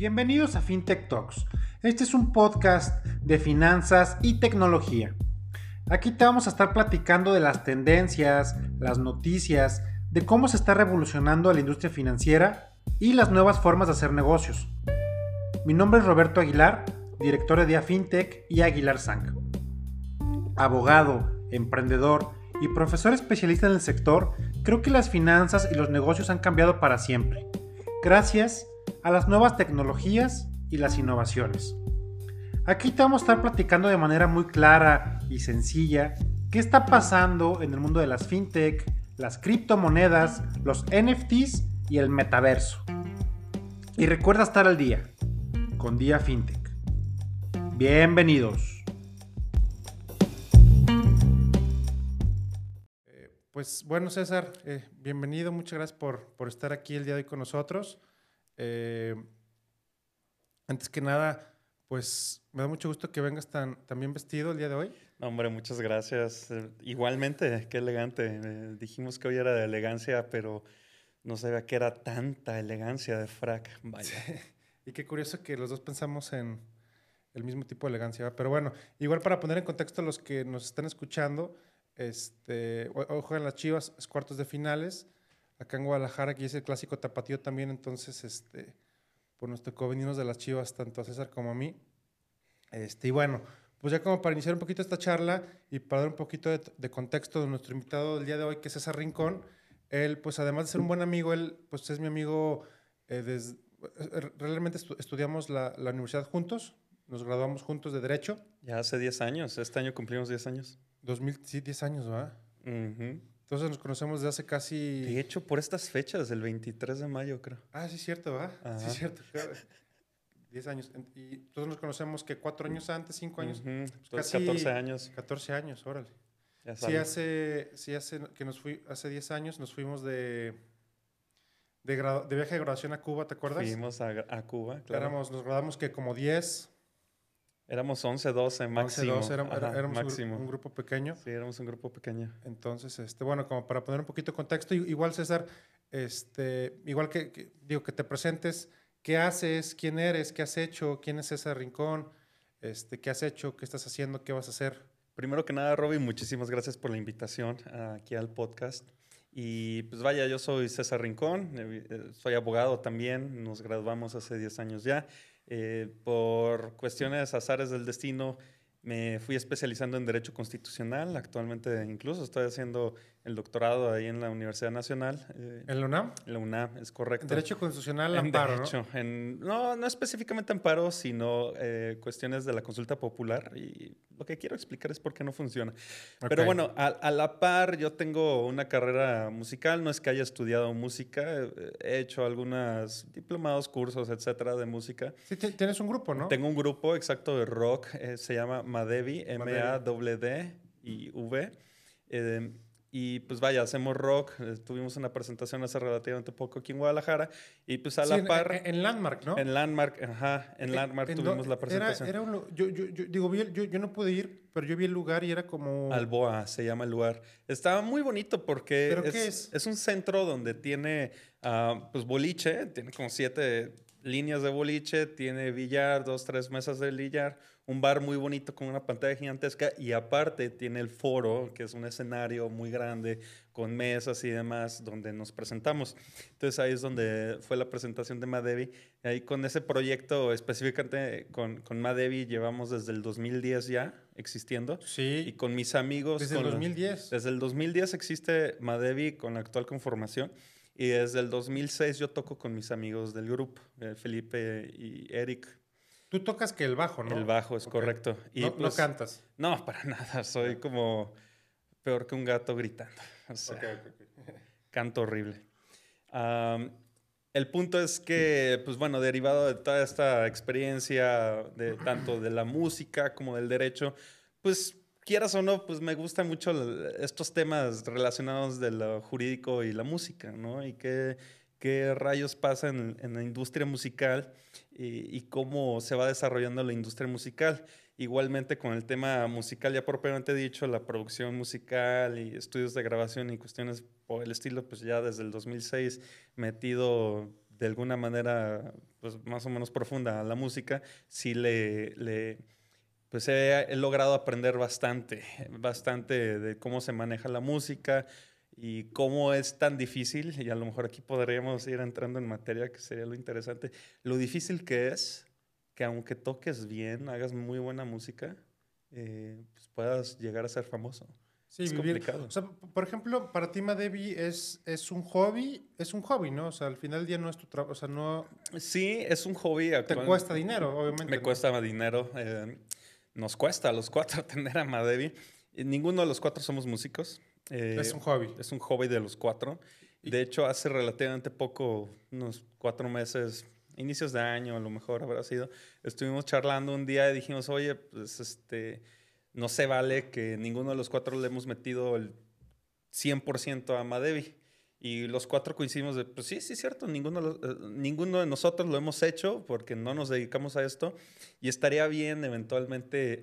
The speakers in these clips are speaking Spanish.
Bienvenidos a FinTech Talks. Este es un podcast de finanzas y tecnología. Aquí te vamos a estar platicando de las tendencias, las noticias, de cómo se está revolucionando la industria financiera y las nuevas formas de hacer negocios. Mi nombre es Roberto Aguilar, director de FinTech y Aguilar Sang. Abogado, emprendedor y profesor especialista en el sector, creo que las finanzas y los negocios han cambiado para siempre. Gracias a las nuevas tecnologías y las innovaciones. Aquí te vamos a estar platicando de manera muy clara y sencilla qué está pasando en el mundo de las fintech, las criptomonedas, los NFTs y el metaverso. Y recuerda estar al día con Día Fintech. Bienvenidos. Eh, pues bueno, César, eh, bienvenido, muchas gracias por, por, estar aquí el día de hoy con nosotros. Eh, antes que nada, pues me da mucho gusto que vengas tan, bien vestido el día de hoy. hombre, muchas gracias. Igualmente, qué elegante. dijimos que hoy era de elegancia, pero no sabía que era tanta elegancia de frac. Vaya. Y qué curioso que los dos pensamos en el mismo tipo de elegancia. Pero bueno, igual para poner en contexto a los que nos están escuchando, este, ojo en las Chivas, es cuartos de finales. Acá en Guadalajara, aquí es el clásico tapatío también, entonces, este, pues nos tocó venirnos de las Chivas, tanto a César como a mí. Este, y bueno, pues ya como para iniciar un poquito esta charla y para dar un poquito de, contexto de nuestro invitado del día de hoy, que es César Rincón, él, pues además de ser un buen amigo, él, pues es mi amigo eh, desde eh, realmente estudiamos la, la, universidad juntos, nos graduamos juntos de Derecho. Ya hace 10 años, este año cumplimos 10 años. 2000, sí, 10 años, ¿verdad? Entonces nos conocemos desde hace casi... De hecho, por estas fechas, el 23 de mayo, creo. Ah, sí, cierto, ¿verdad? Sí, cierto. 10 años. Y todos nos conocemos que cuatro años antes, cinco años. casi 14 años. 14 años, órale. sí, hace, sí, hace que nos fui, hace 10 años nos fuimos de de, viaje de graduación a Cuba, ¿te acuerdas? Fuimos a, Cuba, claro. Éramos, nos graduamos que como 10. Éramos 11, 12 máximo. 11, 12, éramos máximo. Un, grupo pequeño. Sí, éramos un grupo pequeño. Entonces, este, bueno, como para poner un poquito de contexto, igual César, este, igual que, digo, que te presentes, ¿qué haces? ¿Quién eres? ¿Qué has hecho? ¿Quién es César Rincón? Este, ¿Qué has hecho? ¿Qué estás haciendo? ¿Qué vas a hacer? Primero que nada, Robin, muchísimas gracias por la invitación aquí al podcast. Y pues vaya, yo soy César Rincón, eh, soy abogado también, nos graduamos hace 10 años ya. Eh, por cuestiones azares del destino, me fui especializando en Derecho Constitucional. Actualmente incluso estoy haciendo el doctorado ahí en la Universidad Nacional. Eh, ¿En la UNAM? En la UNAM, es correcto. Derecho Constitucional, amparo, derecho, ¿no? En, no, no específicamente amparo, sino eh, cuestiones de la consulta popular. Y lo que quiero explicar es por qué no funciona. Pero bueno, a, la par yo tengo una carrera musical. No es que haya estudiado música. He hecho algunos diplomados, cursos, etcétera, de música. Sí, tienes un grupo, ¿no? Tengo un grupo exacto de rock. Eh, se llama Madevi, M-A-D-D y. Eh, pues vaya, hacemos rock. Eh, tuvimos una presentación hace relativamente poco aquí en Guadalajara. Y pues a la par. En, Landmark, ¿no? En Landmark, ajá. En Landmark tuvimos la presentación. Era, un, yo, yo, yo, digo, yo, yo, no pude ir, pero yo vi el lugar y era como. Alboa se llama el lugar. Estaba muy bonito porque. ¿Pero es, qué es? Es un centro donde tiene, uh, pues, boliche. Tiene como siete líneas de boliche. Tiene billar, dos, tres mesas de billar un bar muy bonito con una pantalla gigantesca y aparte tiene el foro, que es un escenario muy grande con mesas y demás donde nos presentamos. Entonces ahí es donde fue la presentación de Madevi. Ahí con ese proyecto específicamente con, con Madevi llevamos desde el 2010 ya existiendo. Sí. Y con mis amigos. Desde el 2010. desde el 2010 existe Madevi con la actual conformación. Y desde el 2006 yo toco con mis amigos del grupo, eh, Felipe y Eric Tú tocas que el bajo, ¿no? El bajo, es correcto. Y no, pues, cantas. No, para nada. Soy como peor que un gato gritando. O sea, canto horrible. el punto es que, pues bueno, derivado de toda esta experiencia, de tanto de la música como del derecho, pues quieras o no, pues me gustan mucho estos temas relacionados de lo jurídico y la música, ¿no? Y que qué rayos pasa en, la industria musical y, cómo se va desarrollando la industria musical. Igualmente con el tema musical, ya propiamente dicho, la producción musical y estudios de grabación y cuestiones por el estilo, pues ya desde el 2006 metido de alguna manera pues, más o menos profunda a la música, sí le, le pues he, logrado aprender bastante, bastante de cómo se maneja la música y cómo es tan difícil, y a lo mejor aquí podríamos ir entrando en materia, que sería lo interesante, lo difícil que es que aunque toques bien, hagas muy buena música, eh, pues puedas llegar a ser famoso. Sí, es complicado. O sea, por ejemplo, para ti Madevi es, es un hobby, es un hobby, ¿no? O sea, al final del día no es tu trabajo, o sea, no... Sí, es un hobby. Te cuesta dinero, obviamente. Me cuesta dinero. Eh, nos cuesta a los cuatro atender a Madevi. Ninguno de los cuatro somos músicos. Eh, es un hobby. Es un hobby de los cuatro. De hecho, hace relativamente poco, unos cuatro meses, inicios de año a lo mejor habrá sido, estuvimos charlando un día y dijimos, oye, pues este no se vale que ninguno de los cuatro le hemos metido el 100% a Madevi. Y los cuatro coincidimos de, pues sí, sí, es cierto, ninguno, eh, ninguno de nosotros lo hemos hecho porque no nos dedicamos a esto. Y estaría bien eventualmente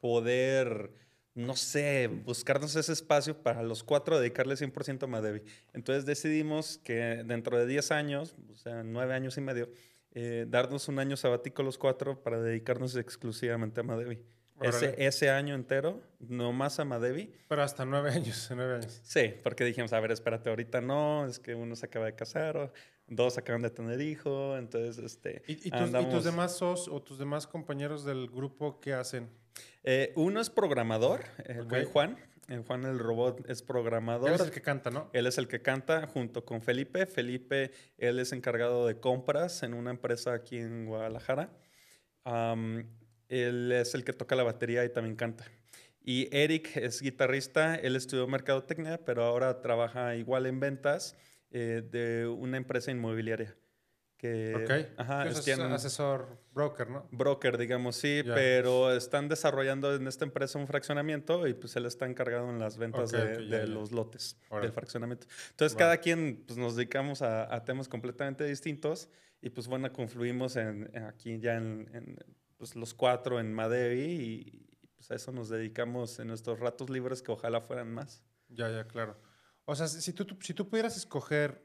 poder, no sé, buscarnos ese espacio para los cuatro dedicarle 100% a Madevi. Entonces decidimos que dentro de 10 años, o sea, 9 años y medio, eh, darnos un año sabático los cuatro para dedicarnos exclusivamente a Madevi. Ese, ese, año entero, nomás a Madevi. Pero hasta nueve años, nueve años. Sí, porque dijimos, a ver, espérate, ahorita no, es que uno se acaba de casar, o dos acaban de tener hijo, entonces, este... ¿Y, tus, demás sos o tus demás compañeros del grupo qué hacen? Eh, uno es programador, el Juan. El Juan el robot es programador. Él es el que canta, ¿no? Él es el que canta junto con Felipe. Felipe, él es encargado de compras en una empresa aquí en Guadalajara. Él es el que toca la batería y también canta. Y Eric es guitarrista, él estudió mercadotecnia, pero ahora trabaja igual en ventas eh, de una empresa inmobiliaria. Que, ok. Ajá, es, asesor broker, ¿no? Broker, digamos, sí, pero están desarrollando en esta empresa un fraccionamiento y pues él está encargado en las ventas de, los lotes del fraccionamiento. Entonces, cada quien pues, nos dedicamos a, temas completamente distintos y pues bueno, confluimos en, aquí ya en pues, los cuatro en Madevi y, pues a eso nos dedicamos en nuestros ratos libres que ojalá fueran más. Ya, ya, claro. O sea, si tú, si tú pudieras escoger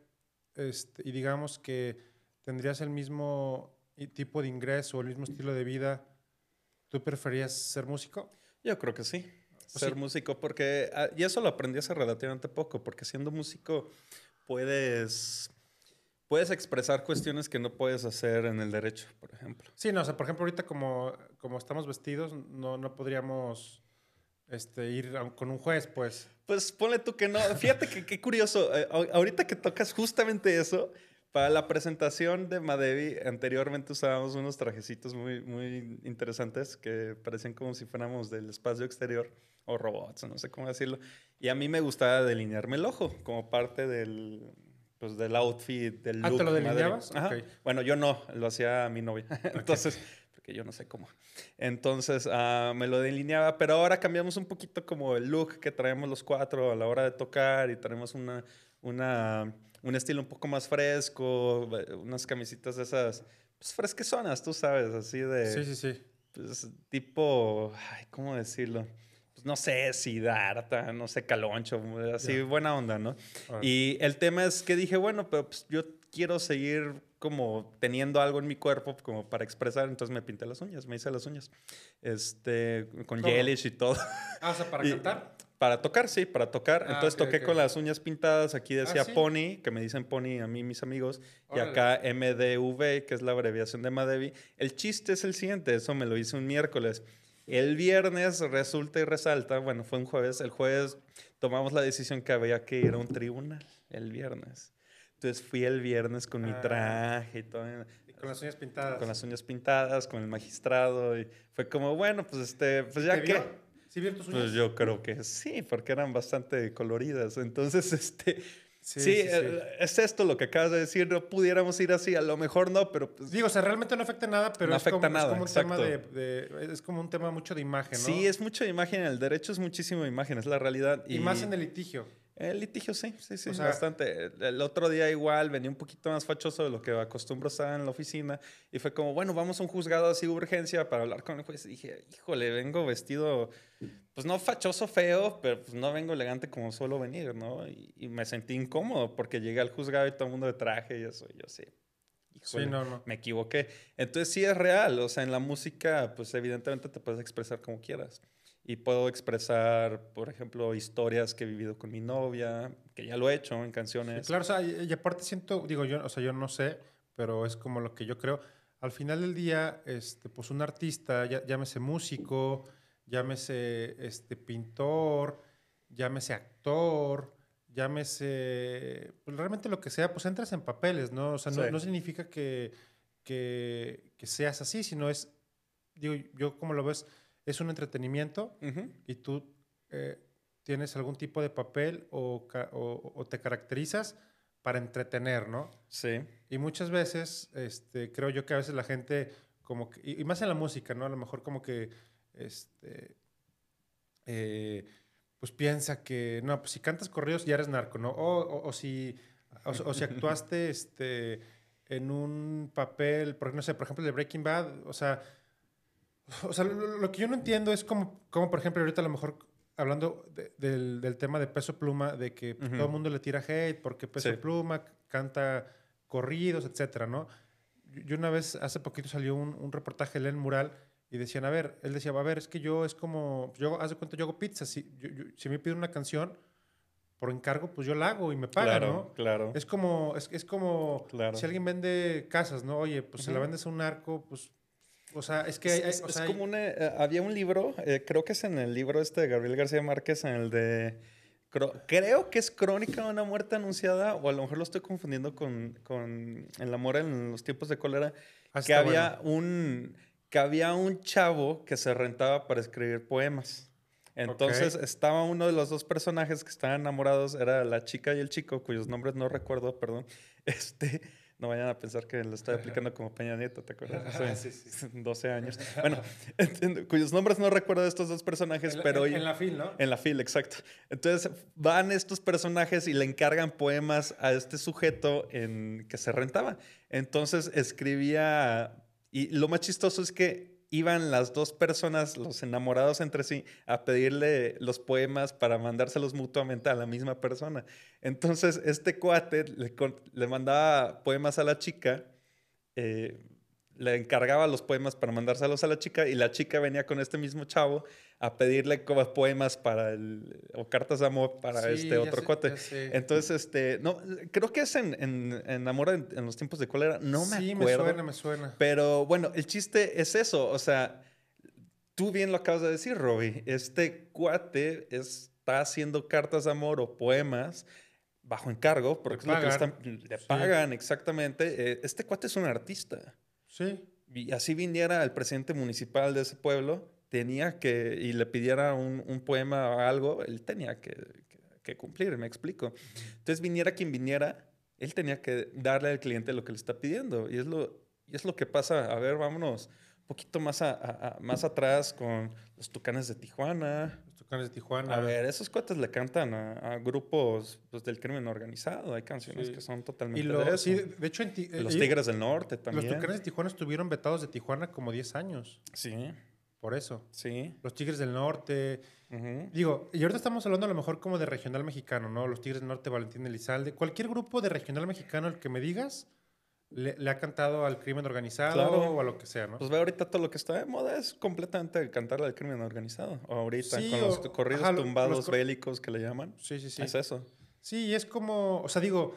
este, y digamos que tendrías el mismo tipo de ingreso o el mismo estilo de vida, ¿tú preferías ser músico? Yo creo que sí. Pues ser músico, porque, ah, y eso lo aprendí hace relativamente poco, porque siendo músico puedes puedes expresar cuestiones que no puedes hacer en el derecho, por ejemplo. Sí, no, o sea, por ejemplo, ahorita como, como estamos vestidos, no, no podríamos este, ir con un juez, pues. Pues ponle tú que no. Fíjate que qué curioso. Eh, ahorita que tocas justamente eso, para la presentación de Madevi, anteriormente usábamos unos trajecitos muy, muy interesantes que parecían como si fuéramos del espacio exterior o robots, no sé cómo decirlo. Y a mí me gustaba delinearme el ojo como parte del, pues del outfit, del look. ¿Ah, te lo delineabas? Bueno, yo no, lo hacía mi novia. Entonces, porque yo no sé cómo. Entonces, uh, me lo delineaba, pero ahora cambiamos un poquito como el look que traemos los cuatro a la hora de tocar y traemos una, una, un estilo un poco más fresco, unas camisitas de esas, pues fresquesonas, tú sabes, así de... Sí, sí, sí. Pues tipo, ay, ¿cómo decirlo? Pues, no sé, Siddhartha, no sé, Caloncho, así buena onda, ¿no? Y el tema es que dije, bueno, pero pues, yo quiero seguir como teniendo algo en mi cuerpo como para expresar, entonces me pinté las uñas, me hice las uñas, este, con gelish y todo. Ah, o sea, para cantar. Para tocar, sí, para tocar. Ah, entonces toqué con las uñas pintadas. Aquí decía ah, Pony, que me dicen Pony a mí, mis amigos. Y acá MDV, que es la abreviación de Madevi. El chiste es el siguiente, eso me lo hice un miércoles. El viernes resulta y resalta, bueno, fue un jueves, el jueves tomamos la decisión que había que ir a un tribunal el viernes. Entonces fui el viernes con mi ah. traje y todo. con las uñas pintadas. Con las uñas pintadas, con el magistrado. Y fue como, bueno, pues este, pues ya que. ¿Sí vieron tus uñas? Pues yo creo que sí, porque eran bastante coloridas. Entonces, este, Sí, eh, es esto lo que acabas de decir, no pudiéramos ir así, a lo mejor no, pero... Pues Digo, o sea, realmente no afecta nada, pero es, como, un tema de, es como un tema mucho de imagen, ¿no? Sí, es mucho de imagen, el derecho es muchísimo de imagen, es la realidad. Y, más en el litigio. El litigio sí, sí, sí, bastante. El otro día igual venía un poquito más fachoso de lo que acostumbro estar en la oficina y fue como, bueno, vamos a un juzgado así de urgencia para hablar con el juez. Y dije, híjole, vengo vestido, pues no fachoso feo, pero pues no vengo elegante como suelo venir, ¿no? Y, me sentí incómodo porque llegué al juzgado y todo el mundo de traje y eso, y yo sí. Híjole, sí, no, no. me equivoqué. Entonces sí es real, o sea, en la música, pues evidentemente te puedes expresar como quieras y puedo expresar, por ejemplo, historias que he vivido con mi novia, que ya lo he hecho en canciones. claro, o sea, y, aparte siento, digo yo, o sea, yo no sé, pero es como lo que yo creo. Al final del día, este, pues un artista, llámese músico, llámese este, pintor, llámese actor, llámese, pues realmente lo que sea, pues entras en papeles, ¿no? O sea, no, no significa que, que, que seas así, sino es, digo, yo como lo ves, es un entretenimiento y tú eh, tienes algún tipo de papel o, o, te caracterizas para entretener, ¿no? Sí. Y muchas veces, este, creo yo que a veces la gente, como que, y, más en la música, ¿no? A lo mejor como que, este, eh, pues piensa que, no, pues si cantas corridos ya eres narco, ¿no? O, o si, o, si actuaste, este, en un papel, por, no sé, por ejemplo, de Breaking Bad, o sea, o sea, lo, que yo no entiendo es como, como, por ejemplo, ahorita a lo mejor hablando del, del, tema de Peso Pluma, de que pues, todo el mundo le tira hate porque Peso Pluma canta corridos, etcétera, ¿no? Yo una vez, hace poquito salió un, un reportaje de Len Mural y decían, a ver, él decía, a ver, es que yo es como, yo, haz de cuenta, yo hago pizza, si, si me piden una canción por encargo, pues yo la hago y me pagan, claro, ¿no? Claro, Es como, es, es como si alguien vende casas, ¿no? Oye, pues se la vendes a un narco, pues o sea, es que... es, como una... Eh, había un libro, eh, creo que es en el libro este de Gabriel García Márquez, en el de... Creo que es Crónica de una muerte anunciada, o a lo mejor lo estoy confundiendo con, con El amor en los tiempos de cólera, ah, que había, un, que había un chavo que se rentaba para escribir poemas. Entonces estaba uno de los dos personajes que estaban enamorados, era la chica y el chico, cuyos nombres no recuerdo, perdón. Este, no vayan a pensar que lo estoy aplicando como Peña Nieto, ¿te acuerdas? sí, sí. 12 años. Bueno, cuyos nombres no recuerdo de estos dos personajes, pero... En, en, la fil, ¿no? En la fil, exacto. Entonces van estos personajes y le encargan poemas a este sujeto en, que se rentaba. Entonces escribía... Y lo más chistoso es que iban las dos personas, los enamorados entre sí, a pedirle los poemas para mandárselos mutuamente a la misma persona. Entonces, este cuate le, mandaba poemas a la chica, eh, le encargaba los poemas para mandárselos a la chica y la chica venía con este mismo chavo a pedirle poemas para el, o cartas de amor para este otro cuate. Entonces, este, no, creo que es en, en, Amor en, los tiempos de cólera, no me acuerdo. Sí, me suena, me suena. Pero bueno, el chiste es eso, o sea, tú bien lo acabas de decir, Robbie, este cuate está haciendo cartas de amor o poemas bajo encargo, porque le pagan, le pagan exactamente. Eh, este cuate es un artista. Y así viniera el presidente municipal de ese pueblo, tenía que, y le pidiera un, un poema o algo, él tenía que, que, cumplir, me explico. Entonces, viniera quien viniera, él tenía que darle al cliente lo que le está pidiendo. Y es lo, y es lo que pasa. A ver, vámonos un poquito más, a, más atrás con los Tucanes de Tijuana, de Tijuana. A ver, esos cuates le cantan a, grupos pues, del crimen organizado. Hay canciones que son totalmente de Sí, de hecho, en los Tigres del Norte también. Los Tucanes de Tijuana estuvieron vetados de Tijuana como 10 años. Sí. Por eso. Sí. Los Tigres del Norte. Digo, y ahorita estamos hablando a lo mejor como de regional mexicano, ¿no? Los Tigres del Norte, Valentín Elizalde. Cualquier grupo de regional mexicano, el que me digas, le, ha cantado al crimen organizado o a lo que sea, ¿no? Pues ve ahorita todo lo que está de moda es completamente cantarle al crimen organizado. O ahorita con los corridos tumbados bélicos que le llaman. Sí, sí, sí. Es eso. Sí, es como, o sea, digo,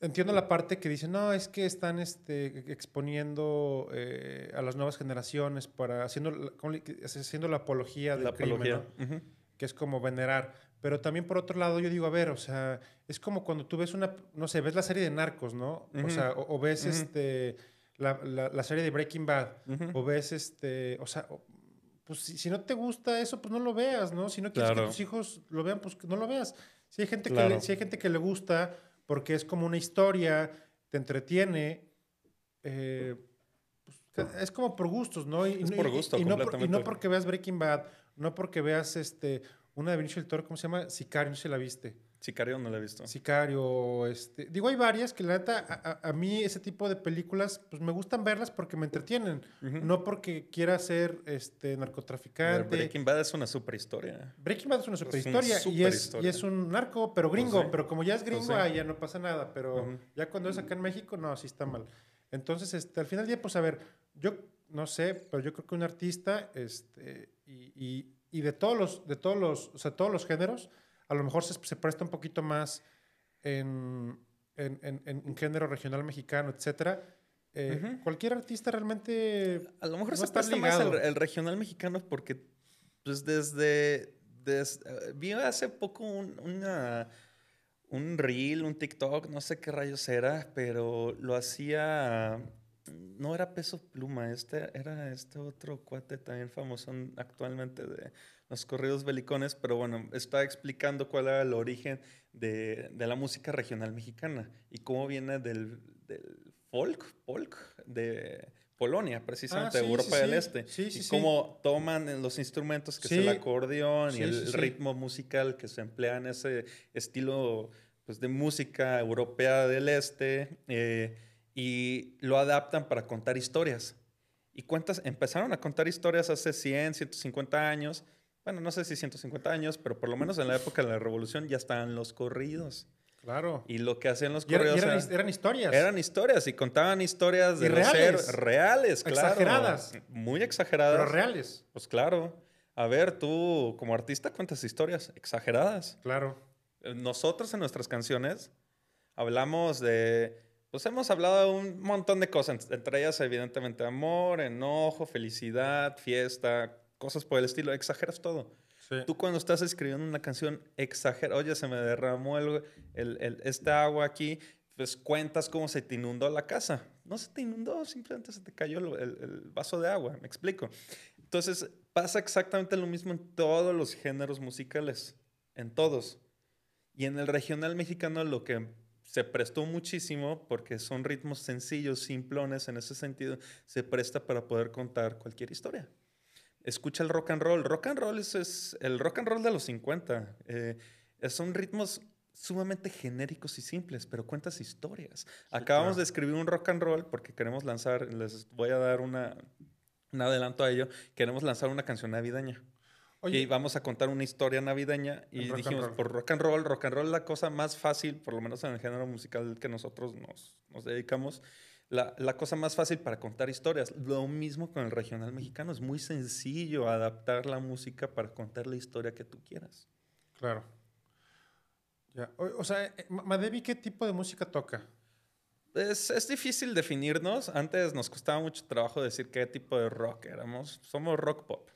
entiendo la parte que dice, no, es que están este, exponiendo eh, a las nuevas generaciones para haciendo, haciendo la apología del crimen, que es como venerar. Pero también por otro lado yo digo, a ver, o sea, es como cuando tú ves una, no sé, ves la serie de Narcos, ¿no? O sea, o, ves este, la, la, serie de Breaking Bad, o ves este, o sea, pues si, no te gusta eso, pues no lo veas, ¿no? Si no quieres que tus hijos lo vean, pues no lo veas. Si hay gente, que, le, si hay gente que le gusta porque es como una historia, te entretiene, eh, pues, es como por gustos, ¿no? Y, es por gusto, y, no, y no porque veas Breaking Bad, no porque veas este una de Benicio del Toro, ¿cómo se llama? Sicario, no sé si la viste. Sicario no la he visto. Sicario, este... Digo, hay varias que la neta, a, mí ese tipo de películas, pues me gustan verlas porque me entretienen. No porque quiera ser este, narcotraficante. Breaking Bad es una super historia. Breaking Bad es una super historia. y, es, y es un narco, pero gringo. Pues pero como ya es gringo, pues ya no pasa nada. Pero ya cuando es acá en México, no, sí está mal. Entonces, este, al final del día, pues a ver, yo no sé, pero yo creo que un artista, este, y, y, de todos los, de todos los, o sea, todos los géneros, a lo mejor se, se presta un poquito más en, en, en, en género regional mexicano, etcétera. Eh, cualquier artista realmente. A lo mejor se presta más el, regional mexicano porque, pues desde. desde vi hace poco un, una, un reel, un TikTok, no sé qué rayos era, pero lo hacía no era Peso Pluma, este era este otro cuate también famoso actualmente de los corridos belicones, pero bueno, está explicando cuál era el origen de, la música regional mexicana y cómo viene del, folk, folk, de Polonia, precisamente, de ah, Europa del Este. y cómo toman los instrumentos, que es el acordeón y el ritmo musical que se emplea en ese estilo pues, de música europea del Este. Eh, y lo adaptan para contar historias. Y cuentas, empezaron a contar historias hace 100, 150 años. Bueno, no sé si 150 años, pero por lo menos en la época de la revolución ya estaban los corridos. Claro. Y lo que hacían los corridos eran, eran, historias. Eran historias y contaban historias de reales. reales, claro. Exageradas. Muy exageradas. Pero reales. Pues claro. A ver, tú como artista cuentas historias exageradas. Claro. Nosotros en nuestras canciones hablamos de pues hemos hablado de un montón de cosas, entre ellas evidentemente amor, enojo, felicidad, fiesta, cosas por el estilo, exageras todo. Tú cuando estás escribiendo una canción, exageras, oye, se me derramó el, el, este agua aquí, pues cuentas cómo se te inundó la casa. No se te inundó, simplemente se te cayó el, vaso de agua, me explico. Entonces pasa exactamente lo mismo en todos los géneros musicales, en todos. Y en el regional mexicano lo que se prestó muchísimo porque son ritmos sencillos, simplones en ese sentido, se presta para poder contar cualquier historia. Escucha el rock and roll. Rock and roll es, el rock and roll de los 50. Eh, son ritmos sumamente genéricos y simples, pero cuentas historias. Acabamos de escribir un rock and roll porque queremos lanzar, les voy a dar una, un adelanto a ello, queremos lanzar una canción navideña. Oye, y vamos a contar una historia navideña y dijimos, por rock and roll, rock and roll es la cosa más fácil, por lo menos en el género musical que nosotros nos, nos dedicamos, la, la, cosa más fácil para contar historias. Lo mismo con el regional mexicano, es muy sencillo adaptar la música para contar la historia que tú quieras. Claro. Ya. O, o sea, eh, Madevi, ¿qué tipo de música toca? Es, es, difícil definirnos. Antes nos costaba mucho trabajo decir qué tipo de rock éramos. Somos rock pop.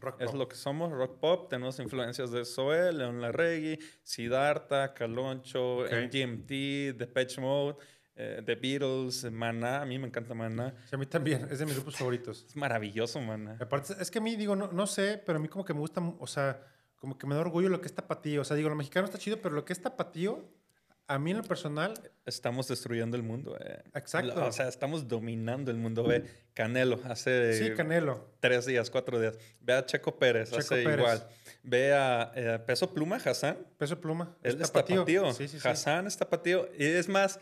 Rock es lo que somos, rock pop. Tenemos influencias de Zoe, León Larregui, Siddhartha, Caloncho, MGMT, Depeche Mode, eh, The Beatles, Mana. A mí me encanta Mana. Sí, a mí también. Es de mis grupos favoritos. Es maravilloso, Mana. Aparte, es que a mí, digo, no, no sé, pero a mí como que me gusta, o sea, como que me da orgullo lo que es tapatío. O sea, digo, lo mexicano está chido, pero lo que es tapatío a mí en lo personal... Estamos destruyendo el mundo. Eh. Exacto. O sea, estamos dominando el mundo. Ve Canelo hace... Sí, Canelo. Tres días, cuatro días. Ve a Checo Pérez, hace igual. Ve a eh, Peso Pluma, Hassan. Peso Pluma. Él es tapatío. Sí, sí, Hassan es tapatío. Y es más,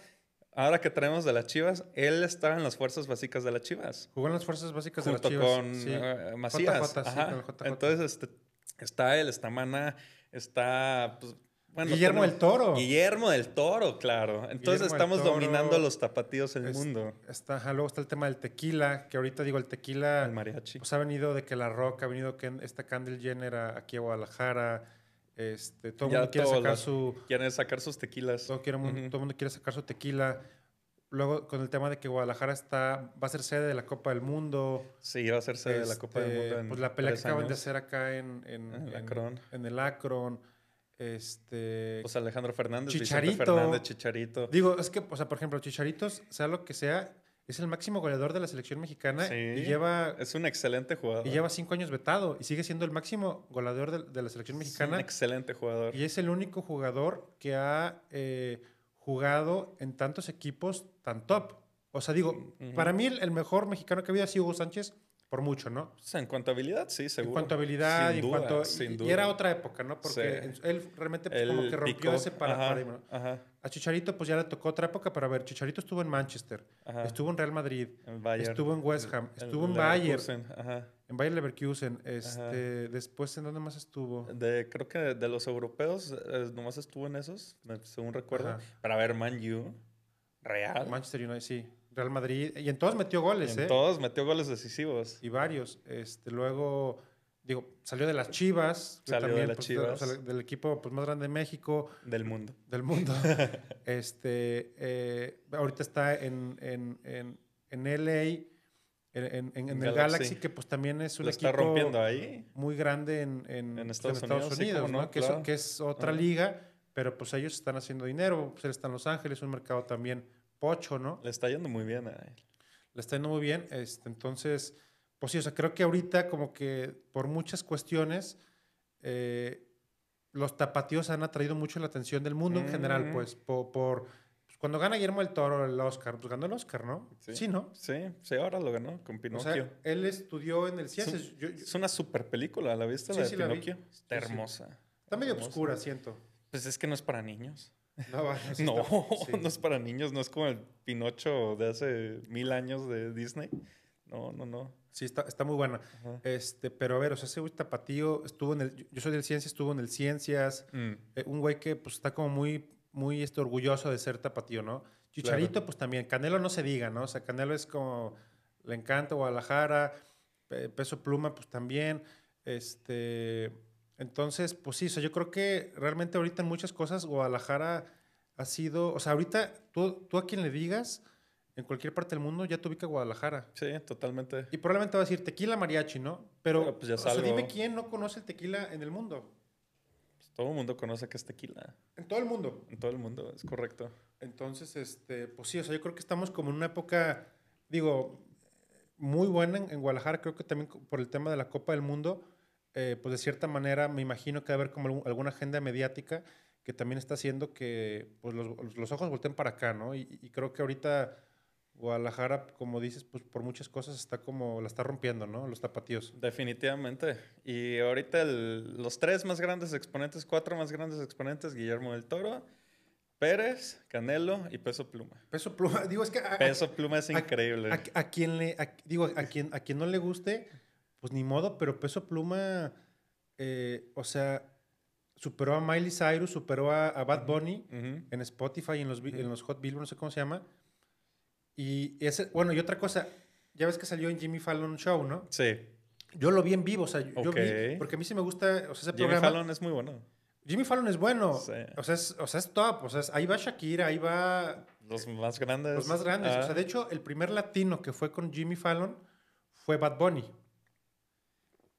ahora que traemos de las Chivas, él estaba en las fuerzas básicas de las Chivas. Jugó en las fuerzas básicas de las Chivas. con uh, Macías. Entonces, este, está él, está Mana, está... Pues, Guillermo del Toro. Guillermo del Toro, claro. Entonces estamos dominando los tapatíos en el mundo. Está, luego está el tema del tequila, que ahorita digo el tequila. El mariachi. Pues ha venido de que La Roca, ha venido que esta Candle Jenner aquí a Guadalajara. Este, todo el mundo quiere sacar su. Quieren sacar sus tequilas. Todo, el mundo quiere sacar su tequila. Luego, con el tema de que Guadalajara está, va a ser sede de la Copa del Mundo. Sí, va a ser sede de la Copa del Mundo. Este, pues la pelea que acaban de hacer acá en, en, en, en, en el Akron. Este. Pues Alejandro Fernández. Chicharito. Fernández, Chicharito. Digo, es que, o sea, por ejemplo, Chicharitos, sea lo que sea, es el máximo goleador de la selección mexicana y lleva. Es un excelente jugador. Y lleva cinco años vetado y sigue siendo el máximo goleador de, la selección mexicana. Es un excelente jugador. Y es el único jugador que ha eh, jugado en tantos equipos tan top. O sea, digo, para mí el, mejor mexicano que ha habido ha sido Hugo Sánchez por mucho, ¿no? Pues en cuanto a habilidad, sí, seguro. En cuanto a habilidad Sin en duda, cuanto... sin y, duda. y era otra época, ¿no? Porque Sí. él realmente pues, como que rompió picó. ese paradigma, ¿no? Ajá, A Chicharito pues ya le tocó otra época, pero a ver, Chicharito estuvo en Manchester, ajá. estuvo en Real Madrid, En Bayern. estuvo en West Ham, El- estuvo en el Bayern, Ajá. en Bayer Leverkusen, este, después en dónde más estuvo. De, creo que de los europeos, eh, nomás estuvo en esos, según recuerdo. Para ver Man U, Real. Manchester United, sí, Real Madrid, y en todos metió goles, en ¿eh? todos metió goles decisivos. Y varios, este, luego, digo, salió de las Chivas, Salió de las pues, Chivas. o sea, del equipo pues, más grande de México, Del mundo. del mundo. este, eh, ahorita está en, en, en, en LA, en, en- en- el Galaxy. Que pues también es un Lo está equipo rompiendo ahí. muy grande en, en- pues, Estados Unidos, sí, no, que, es, claro. que es otra liga, pero pues ellos están haciendo dinero, pues él está en Los Ángeles, un mercado también pocho, ¿no? Le está yendo muy bien a él. Le está yendo muy bien, este, entonces, pues sí, o sea, creo que ahorita como que por muchas cuestiones, eh, los tapatíos han atraído mucho la atención del mundo en general, Ujú. pues, po- por, pues, cuando gana Guillermo del Toro el Oscar, pues ganó el Oscar, ¿no? Sí. ¿no? Sí, sí, ahora lo ganó con O Pinocchio. sea, él estudió en el es, Ciencias. un- yo- yo- es una super película, ¿la viste? Sí, la de sí la. Pinocchio. Está Sí, sí. hermosa. está medio hermosa. oscura, siento. Pues es que no es para niños. No, sí No, está- sí. no es para niños, no es como el Pinocho de hace mil años de Disney. No, no, no. Sí, está, está muy buena. Ajá. Este, pero a ver, o sea, ese güey tapatío estuvo en el. Yo soy del Ciencias, estuvo en el Ciencias. Mm, eh, un güey que pues está como muy, muy este, orgulloso de ser tapatío, ¿no? Chicharito, pues también. Canelo no se diga, ¿no? O sea, Canelo es como. Le encanta Guadalajara. Pe- Peso Pluma, pues también. Este. Entonces, pues sí, o sea, yo creo que realmente ahorita en muchas cosas Guadalajara ha sido. O sea, ahorita tú, tú a quien le digas, en cualquier parte del mundo, ya te ubica Guadalajara. Sí, totalmente. Y probablemente va a decir tequila mariachi, ¿no? Pero, Pero, pues, ya o sea, dime quién no conoce el tequila en el mundo. Pues todo el mundo conoce que es tequila. En todo el mundo. En todo el mundo, es correcto. Entonces, este, pues sí, o sea, yo creo que estamos como en una época, digo, muy buena en, en Guadalajara. Creo que también por el tema de la Copa del Mundo, eh, pues de cierta manera me imagino que va a haber como alguna agenda mediática que también está haciendo que pues, los, los ojos volteen para acá, ¿no? Y, y creo que ahorita Guadalajara, como dices, pues por muchas cosas está como, la está rompiendo, ¿no? Los tapatíos. Definitivamente. Y ahorita el- los tres más grandes exponentes, cuatro más grandes exponentes, Guillermo del Toro, Pérez, Canelo y Peso Pluma. Peso Pluma, digo, es que... a- Peso Pluma es increíble. A, a quien le, digo, a quien, a quien no le guste, pues ni modo, pero Peso Pluma, eh, o sea, superó a Miley Cyrus, superó a, a Bad Bunny Ujú. en Spotify, en los, vi- Ujú. en los Hot Billboard, no sé cómo se llama. Y ese, bueno, y otra cosa, ya ves que salió en Jimmy Fallon Show, ¿no? Sí. Yo lo vi en vivo, o sea, yo Ok. vi, porque a mí sí me gusta, o sea, ese Jimmy programa. Fallon es muy bueno. Jimmy Fallon es bueno, Sí. o, sea, es, o sea, es top, o sea, es- ahí va Shakira, ahí va Los más grandes. los más grandes. Ah, O sea, de hecho, el primer latino que fue con Jimmy Fallon fue Bad Bunny.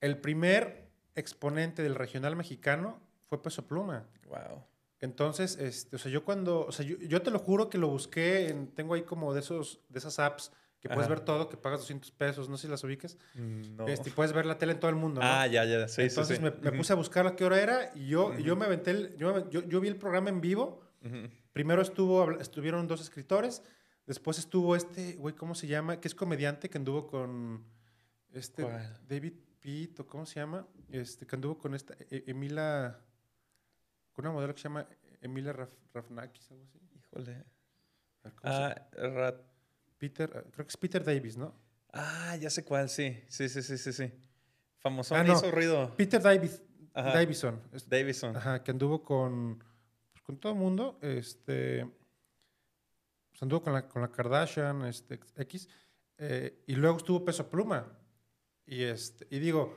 El primer exponente del regional mexicano fue Peso Pluma. wow. Entonces, este, o sea, yo cuando, o sea, yo, yo te lo juro que lo busqué, en- tengo ahí como de esos, de esas apps que puedes Ajá. ver todo, que pagas 200 pesos, no sé si las ubiques, No. este, y puedes ver la tele en todo el mundo, ¿no? Ah, ya, ya. Sí, Entonces sí, sí. me, puse a buscar a qué hora era y yo, yo me aventé, el- yo, yo, yo vi el programa en vivo. Primero estuvo, estuvieron dos escritores, después estuvo este, güey, ¿cómo se llama? Que es comediante que anduvo con este ¿Cuál? David ¿cómo se llama? Este, que anduvo con esta E- Emila, con una modelo que se llama Emilia Raf, Rafnakis, algo así. Híjole. A ver, ¿cómo se- Ah, Rat- Peter, ah, creo que es Peter Davis, ¿no? ah, ya sé cuál, sí. Sí, sí, sí, sí, sí. Famoso. Ah, no. hizo ruido. Peter Davis, Ajá. Davison. Davison. Ajá, que anduvo con, pues, con todo el mundo, este, pues, anduvo con la, con la Kardashian, este, X, eh, y luego estuvo Peso Pluma. Y, este, y digo,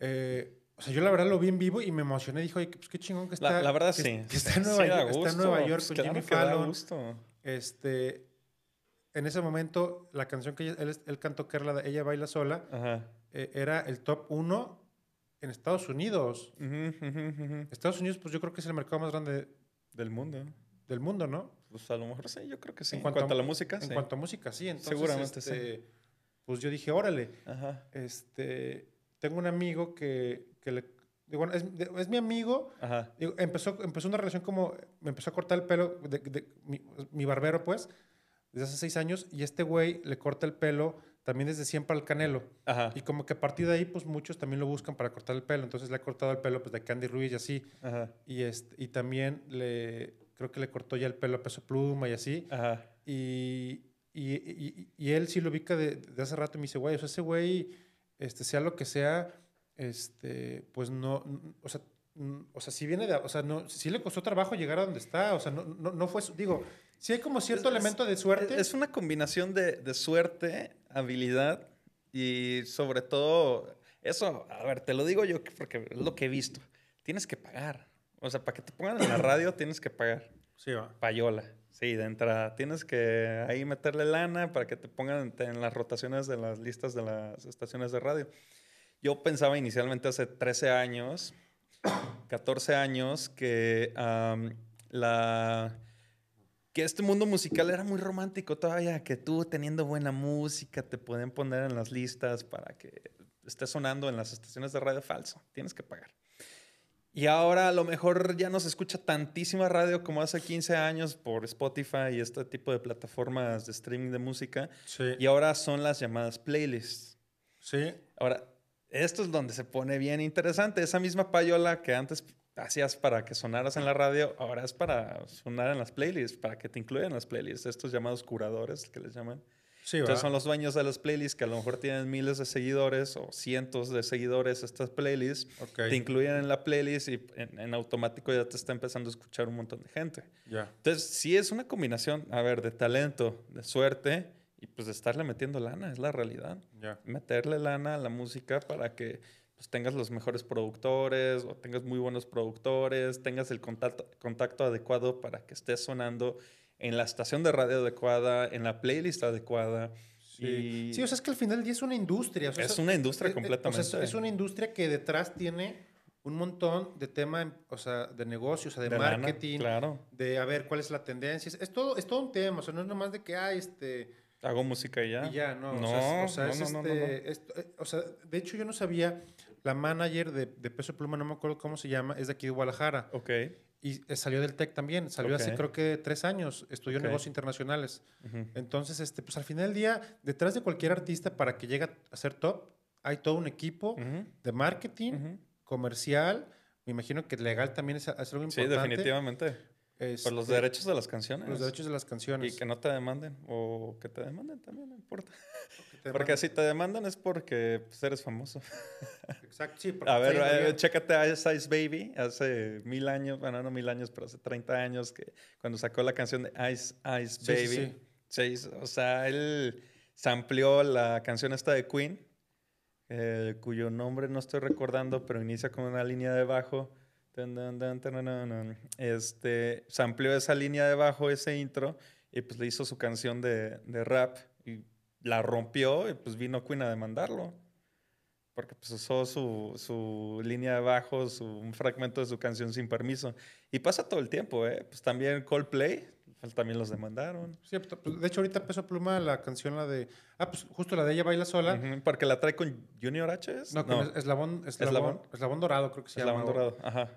eh, o sea, yo la verdad lo vi en vivo y me emocioné, dijo, oye, pues qué chingón que está. La, la verdad que, sí. que está en Sí Nueva, da York, está en Nueva York pues con claro Jimmy Fallon. gusto. Este, en ese momento, la canción que ella- él, él cantó, que era la de Ella Baila Sola, Ajá. eh, era el top uno en Estados Unidos. Ujú, ujú, ujú. Estados Unidos, pues yo creo que es el mercado más grande Del mundo. del mundo, ¿no? Pues a lo mejor sí, yo creo que sí. En En cuanto cuanto, a- a la música, En sí. cuanto a música, sí. Entonces, Seguramente este, Pues yo dije, órale, Ajá. este, tengo un amigo que, que le, digo, es, es mi amigo. Ajá. Digo, empezó, empezó una relación como, me empezó a cortar el pelo, de, de- mi, mi barbero pues, desde hace seis años, y este güey le corta el pelo también desde siempre al Canelo. Y como que a partir de ahí, pues muchos también lo buscan para cortar el pelo. Entonces le ha cortado el pelo pues, de Candy Ruiz y así. Y, este, y también le, creo que le cortó ya el pelo a Peso Pluma y así. Y, y, y, él sí lo ubica de, de, hace rato y me dice, güey, o sea, ese güey, este, sea lo que sea, este, pues no, o sea, o sea, si viene de, o sea, no, si le costó trabajo llegar a donde está, o sea, no, no, no fue, digo, si hay como cierto elemento de suerte. Es una combinación de, de, suerte, habilidad y sobre todo, eso, a ver, te lo digo yo porque es lo que he visto, tienes que pagar, o sea, para que te pongan en la radio tienes que pagar. Sí, va. Payola. Sí, de entrada. Tienes que ahí meterle lana para que te pongan en las rotaciones de las listas de las estaciones de radio. Yo pensaba inicialmente hace 13 años, 14 años, que la que este mundo musical era muy romántico todavía, que tú teniendo buena música te pueden poner en las listas para que esté sonando en las estaciones de radio falso. Tienes que pagar. Y ahora a lo mejor ya no se escucha tantísima radio como hace 15 años por Spotify y este tipo de plataformas de streaming de música. Sí. Y ahora son las llamadas playlists. Sí. Ahora, esto es donde se pone bien interesante. Esa misma payola que antes hacías para que sonaras en la radio, ahora es para sonar en las playlists, para que te incluyan en las playlists. Estos llamados curadores que les llaman. Entonces son los dueños de las playlists que a lo mejor tienen miles de seguidores o cientos de seguidores estas playlists. Te incluyen en la playlist y en, automático ya te está empezando a escuchar un montón de gente. Entonces sí es una combinación, a ver, de talento, de suerte y pues de estarle metiendo lana, es la realidad. Meterle lana a la música para que pues, tengas los mejores productores o tengas muy buenos productores, tengas el contacto, contacto adecuado para que estés sonando en la estación de radio adecuada, en la playlist adecuada. Sí, sí o sea, es que al final del día es una industria. es una industria eh, eh, completamente. es una industria que detrás tiene un montón de tema, o sea, de negocios, o sea, de, marketing, claro. de a ver cuál es la tendencia. Es todo, es todo un tema, o sea, no es nomás de que, hay este... Hago música y ya. Y ya, no. No, o sea, es este, eh, o sea, de hecho yo no sabía, la manager de, de Peso Pluma, no me acuerdo cómo se llama, es de aquí de Guadalajara. Ok. Y eh, salió del TEC también, salió hace creo que tres años, estudió negocios internacionales. Entonces, este, pues al final del día, detrás de cualquier artista para que llegue a ser top, hay todo un equipo de marketing, comercial, me imagino que legal también es, algo importante. Sí, definitivamente. Por los este, derechos de las canciones. Los derechos de las canciones. Y que no te demanden, o que te demanden también, no importa. Porque si te demandan es porque pues, eres famoso. Exacto, sí. A ver, eh, chécate a Ice Ice Baby hace mil años, bueno, no mil años, pero hace 30 años, que cuando sacó la canción de Ice Ice Baby. Sí, o sea, él amplió la canción esta de Queen, eh, cuyo nombre no estoy recordando, pero inicia con una línea de bajo. Este, amplió esa línea de bajo, ese intro, y pues le hizo su canción de, de rap. Y la rompió y pues vino Queen a demandarlo. Porque pues usó su, su línea de bajo, su, un fragmento de su canción sin permiso. Y pasa todo el tiempo, ¿eh? Pues también Coldplay, también los demandaron. Sí, pues, de hecho ahorita Peso Pluma la canción la de... Ah, pues justo la de ella baila sola. porque la trae con Junior H. No, con no. Eslabón, Eslabón, Eslabón, Dorado creo que se llama. Eslabón Dorado, ajá.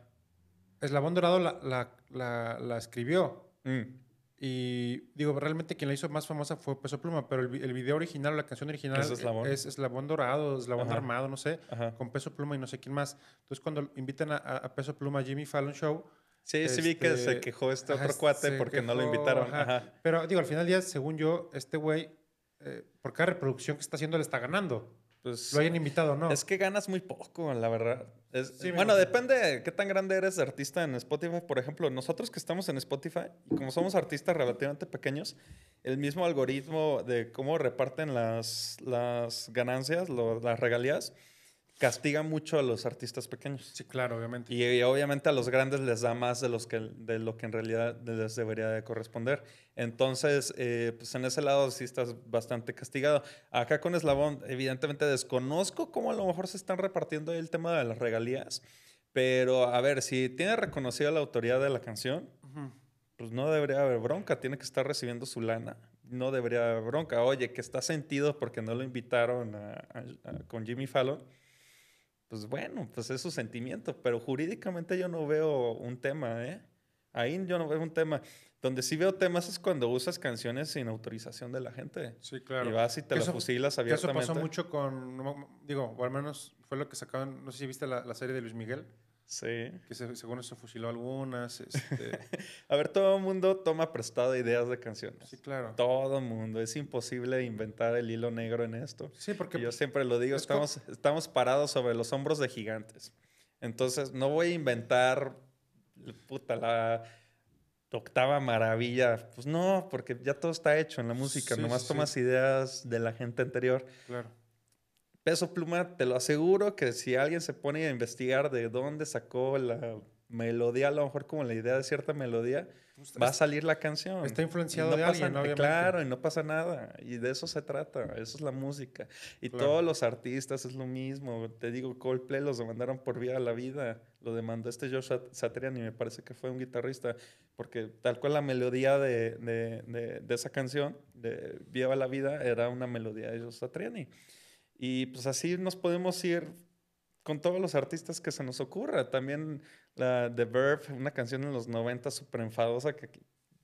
Eslabón Dorado la, la, la, la escribió. Mm. Y digo, realmente quien la hizo más famosa fue Peso Pluma, pero el, el video original, la canción original es Eslabón, es Eslabón Dorado, Eslabón Armado, no sé, con Peso Pluma y no sé quién más. Entonces, cuando invitan a, Peso Pluma a Jimmy Fallon Show. Sí, sí vi que se este, quejó este otro cuate porque no lo invitaron. Pero digo, al final del día, según yo, este güey, eh, por cada reproducción que está haciendo, le está ganando. Pues, lo hayan invitado no. Es que ganas muy poco, la verdad. bueno, depende de qué tan grande eres de artista en Spotify. Por ejemplo, nosotros que estamos en Spotify, como somos artistas relativamente pequeños, el mismo algoritmo de cómo reparten las, las ganancias, las regalías, castiga mucho a los artistas pequeños. Sí, claro, obviamente. Y, obviamente a los grandes les da más de, los que, de lo que en realidad les debería de corresponder. Entonces, eh, pues en ese lado sí estás bastante castigado. Acá con Eslabón, evidentemente desconozco cómo a lo mejor se están repartiendo el tema de las regalías, pero a ver, si tiene reconocida la autoría de la canción, pues no debería haber bronca, tiene que estar recibiendo su lana. No debería haber bronca. Oye, que está sentido porque no lo invitaron con Jimmy Fallon pues bueno, pues es su sentimiento, pero jurídicamente yo no veo un tema, ¿eh? Ahí yo no veo un tema. Donde sí veo temas es cuando usas canciones sin autorización de la gente. Sí, claro. Y vas y te lo fusilas abiertamente. Eso pasó mucho con, digo, o al menos fue lo que sacaban, no sé si viste la, la serie de Luis Miguel. Sí. Que según eso fusiló algunas. Este... a ver, todo el mundo toma prestado ideas de canciones. Sí, claro. Todo el mundo. Es imposible inventar el hilo negro en esto. Sí, porque... yo siempre lo digo, estamos, estamos parados sobre los hombros de gigantes. Entonces, no voy a inventar, puta, la octava maravilla. Pues no, porque ya todo está hecho en la música. Nomás tomas ideas de la gente anterior. Claro. Peso Pluma, te lo aseguro que si alguien se pone a investigar de dónde sacó la melodía, a lo mejor como la idea de cierta melodía, va a salir la canción. Está influenciado de alguien, Claro, y no pasa nada. Y de eso se trata. Eso es la música. Y todos los artistas es lo mismo. Te digo, Coldplay los demandaron por Vía a la Vida. Lo demandó este Josh Satriani, me parece que fue un guitarrista. Porque tal cual la melodía de, de, de, esa canción, de Vía a la Vida, era una melodía de Josh Satriani. Y pues así nos podemos ir con todos los artistas que se nos ocurra. También la The Verve, una canción en los 90 súper enfadosa que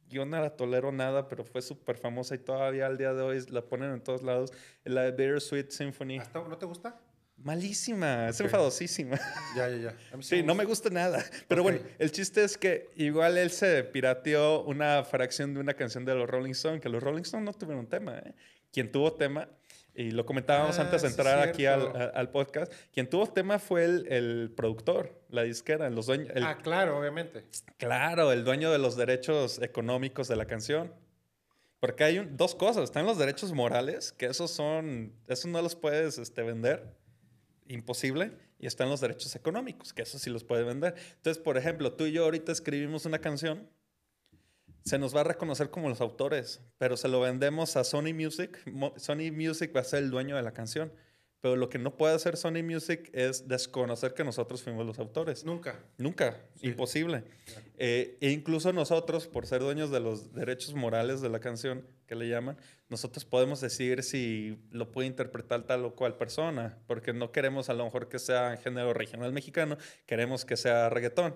yo no la tolero nada, pero fue súper famosa y todavía al día de hoy la ponen en todos lados. La de Bittersweet Symphony. ¿No te gusta? Malísima, es enfadosísima. Ya, ya, ya. sí, no me gusta nada. Pero bueno, el chiste es que igual él se pirateó una fracción de una canción de los Rolling Stones, que los Rolling Stones no tuvieron tema. ¿eh? Quien tuvo tema y lo comentábamos ah, antes de entrar aquí al, al, podcast. Quien tuvo el tema fue el, el productor, la disquera, los dueños. ah, claro, obviamente. Claro, el dueño de los derechos económicos de la canción. Porque hay dos cosas. Están los derechos morales, que esos son. Esos no los puedes este, vender. Imposible. Y están los derechos económicos, que esos sí los puedes vender. Entonces, por ejemplo, tú y yo ahorita escribimos una canción se nos va a reconocer como los autores, pero se lo vendemos a Sony Music. Sony Music va a ser el dueño de la canción. Pero lo que no puede hacer Sony Music es desconocer que nosotros fuimos los autores. Nunca. Nunca. Imposible. Eh, e incluso nosotros, por ser dueños de los derechos morales de la canción, que le llaman, nosotros podemos decidir si lo puede interpretar tal o cual persona. Porque no queremos a lo mejor que sea género regional mexicano, queremos que sea reggaetón.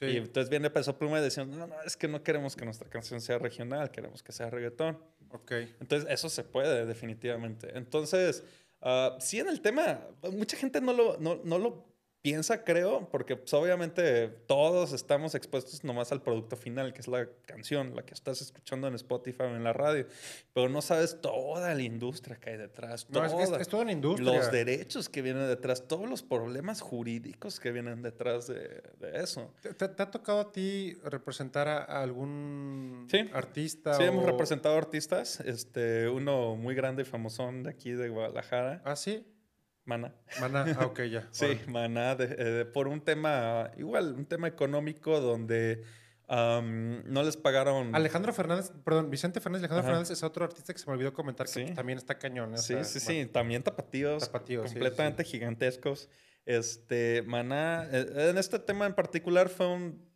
Y entonces viene Peso Pluma y decían, no, no, es que no queremos que nuestra canción sea regional, queremos que sea reggaetón. Ok. Entonces eso se puede definitivamente. Entonces, uh, sí en el tema, mucha gente no lo, no, no lo piensa, creo, porque pues, obviamente todos estamos expuestos nomás al producto final, que es la canción, la que estás escuchando en Spotify o en la radio, pero no sabes toda la industria que hay detrás. No, es, toda la industria. Los derechos que vienen detrás, todos los problemas jurídicos que vienen detrás de, eso. ¿Te, ha tocado a ti representar a, algún artista? Sí, hemos representado artistas, este, uno muy grande y famosón de aquí de Guadalajara. Ah, sí. Mana. Mana, ah, ok, ya. sí, Mana, eh, por un tema, igual, un tema económico donde no les pagaron. Alejandro Fernández, perdón, Vicente Fernández, Alejandro Fernández es otro artista que se me olvidó comentar que también está cañón. ¿eh? sí, sí, sí, también tapatíos, completamente gigantescos. Este, Maná, eh, en este tema en particular fue un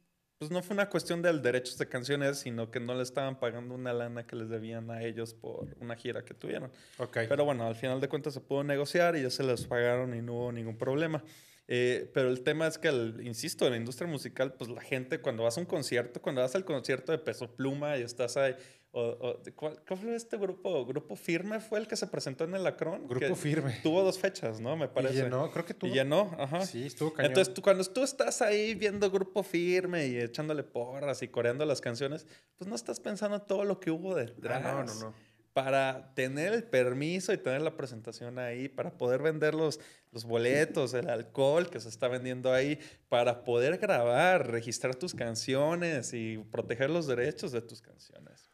pues no fue una cuestión del derechos de canciones, sino que no le estaban pagando una lana que les debían a ellos por una gira que tuvieron. Okay. Pero bueno, al final de cuentas se pudo negociar y ya se les pagaron y no hubo ningún problema. Eh, pero el tema es que, insisto, en la industria musical, pues la gente cuando vas a un concierto, cuando vas al concierto de Peso Pluma y estás ahí, o, ¿cuál, fue este grupo? ¿Grupo Firme fue el que se presentó en el Acron? Grupo Firme. Tuvo dos fechas, ¿no? Me parece. Y llenó, creo que tuvo. Y llenó, ajá. Sí, estuvo cañón. Entonces, tú, cuando tú estás ahí viendo Grupo Firme y echándole porras y coreando las canciones, pues no estás pensando todo lo que hubo detrás. Ah, no, no, no. Para tener el permiso y tener la presentación ahí, para poder vender los, los boletos, el alcohol que se está vendiendo ahí, para poder grabar, registrar tus canciones y proteger los derechos de tus canciones.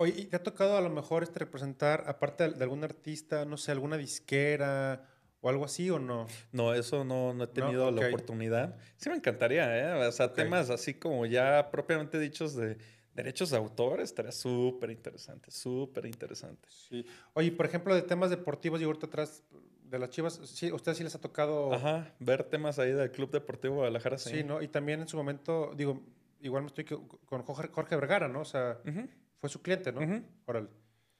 Oye, ¿y te ha tocado a lo mejor este representar, aparte de algún artista, no sé, alguna disquera o algo así o no? No, eso no, no he tenido la oportunidad. Sí me encantaría, ¿eh? O sea, temas así como ya propiamente dichos de derechos de autor estaría súper interesante, súper interesante. Sí. Oye, por ejemplo, de temas deportivos y ahorita atrás de las Chivas, sí, ¿ustedes sí les ha tocado? Ajá, ver temas ahí del Club Deportivo Guadalajara. Sí, sí ¿no? Y también en su momento, digo, igual me estoy con Jorge Vergara, ¿no? O sea... Fue su cliente, ¿no?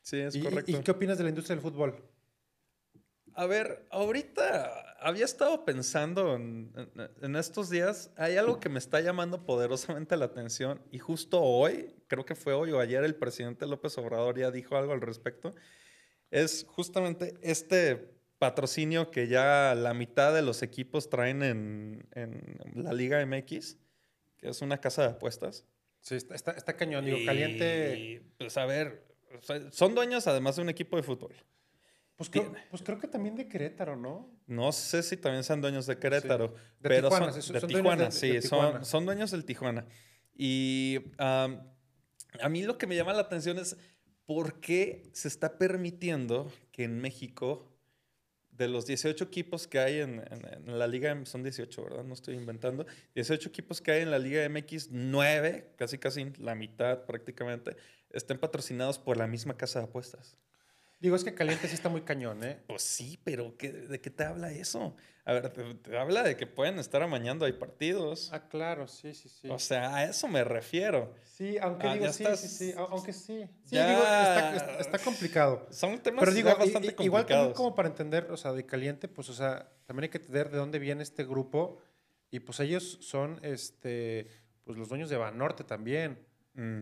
Sí, es ¿Y, correcto. ¿Y qué opinas de la industria del fútbol? A ver, ahorita había estado pensando en, en, estos días, hay algo que me está llamando poderosamente la atención y justo hoy, creo que fue hoy o ayer, el presidente López Obrador ya dijo algo al respecto, es justamente este patrocinio que ya la mitad de los equipos traen en, en la Liga MX, que es una casa de apuestas. Sí, está, está, cañón, digo, caliente. Pues a ver, son dueños además de un equipo de fútbol. Pues creo, pues creo, que también de Querétaro, ¿no? No sé si también sean dueños de Querétaro. pero Tijuana, son, de Tijuana, sí, Son, son, dueños del Tijuana. Y a mí lo que me llama la atención es por qué se está permitiendo que en México, de los 18 equipos que hay en, la Liga, son 18, ¿verdad? No estoy inventando. 18 equipos que hay en la Liga MX, 9, casi casi la mitad prácticamente, estén patrocinados por la misma casa de apuestas. Digo, es que caliente sí está muy cañón, ¿eh? Pues sí, pero ¿de qué te habla eso? A ver, te, habla de que pueden estar amañando ahí partidos. Ah, claro, sí, sí, sí. O sea, a eso me refiero. Sí, aunque ah, digo, sí, sí, sí, aunque sí. Sí, digo, está, está, complicado. Son temas pero digo, bastante complicados. Igual también como para entender, o sea, de caliente, pues, o sea, también hay que entender de dónde viene este grupo. Y pues ellos son, este, pues los dueños de Banorte también. Mm.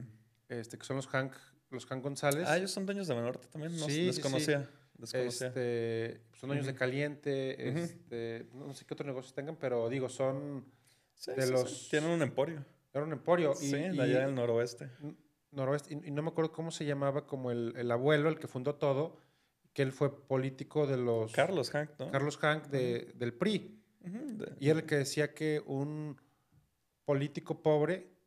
Este, que son los Hank los Can González. Ah, ellos son dueños de Banorte también. No, sí, desconocía. desconocía. Este, son dueños de Caliente. este, no sé qué otros negocios tengan, pero digo, son de los. Tienen un emporio. Era un emporio. Sí, y, allá del noroeste. Noroeste. Y, no me acuerdo cómo se llamaba, como el, el, abuelo, el que fundó todo, que él fue político de los. Carlos Hank, ¿no? Carlos Hank de, del PRI. Y él el que decía que un político pobre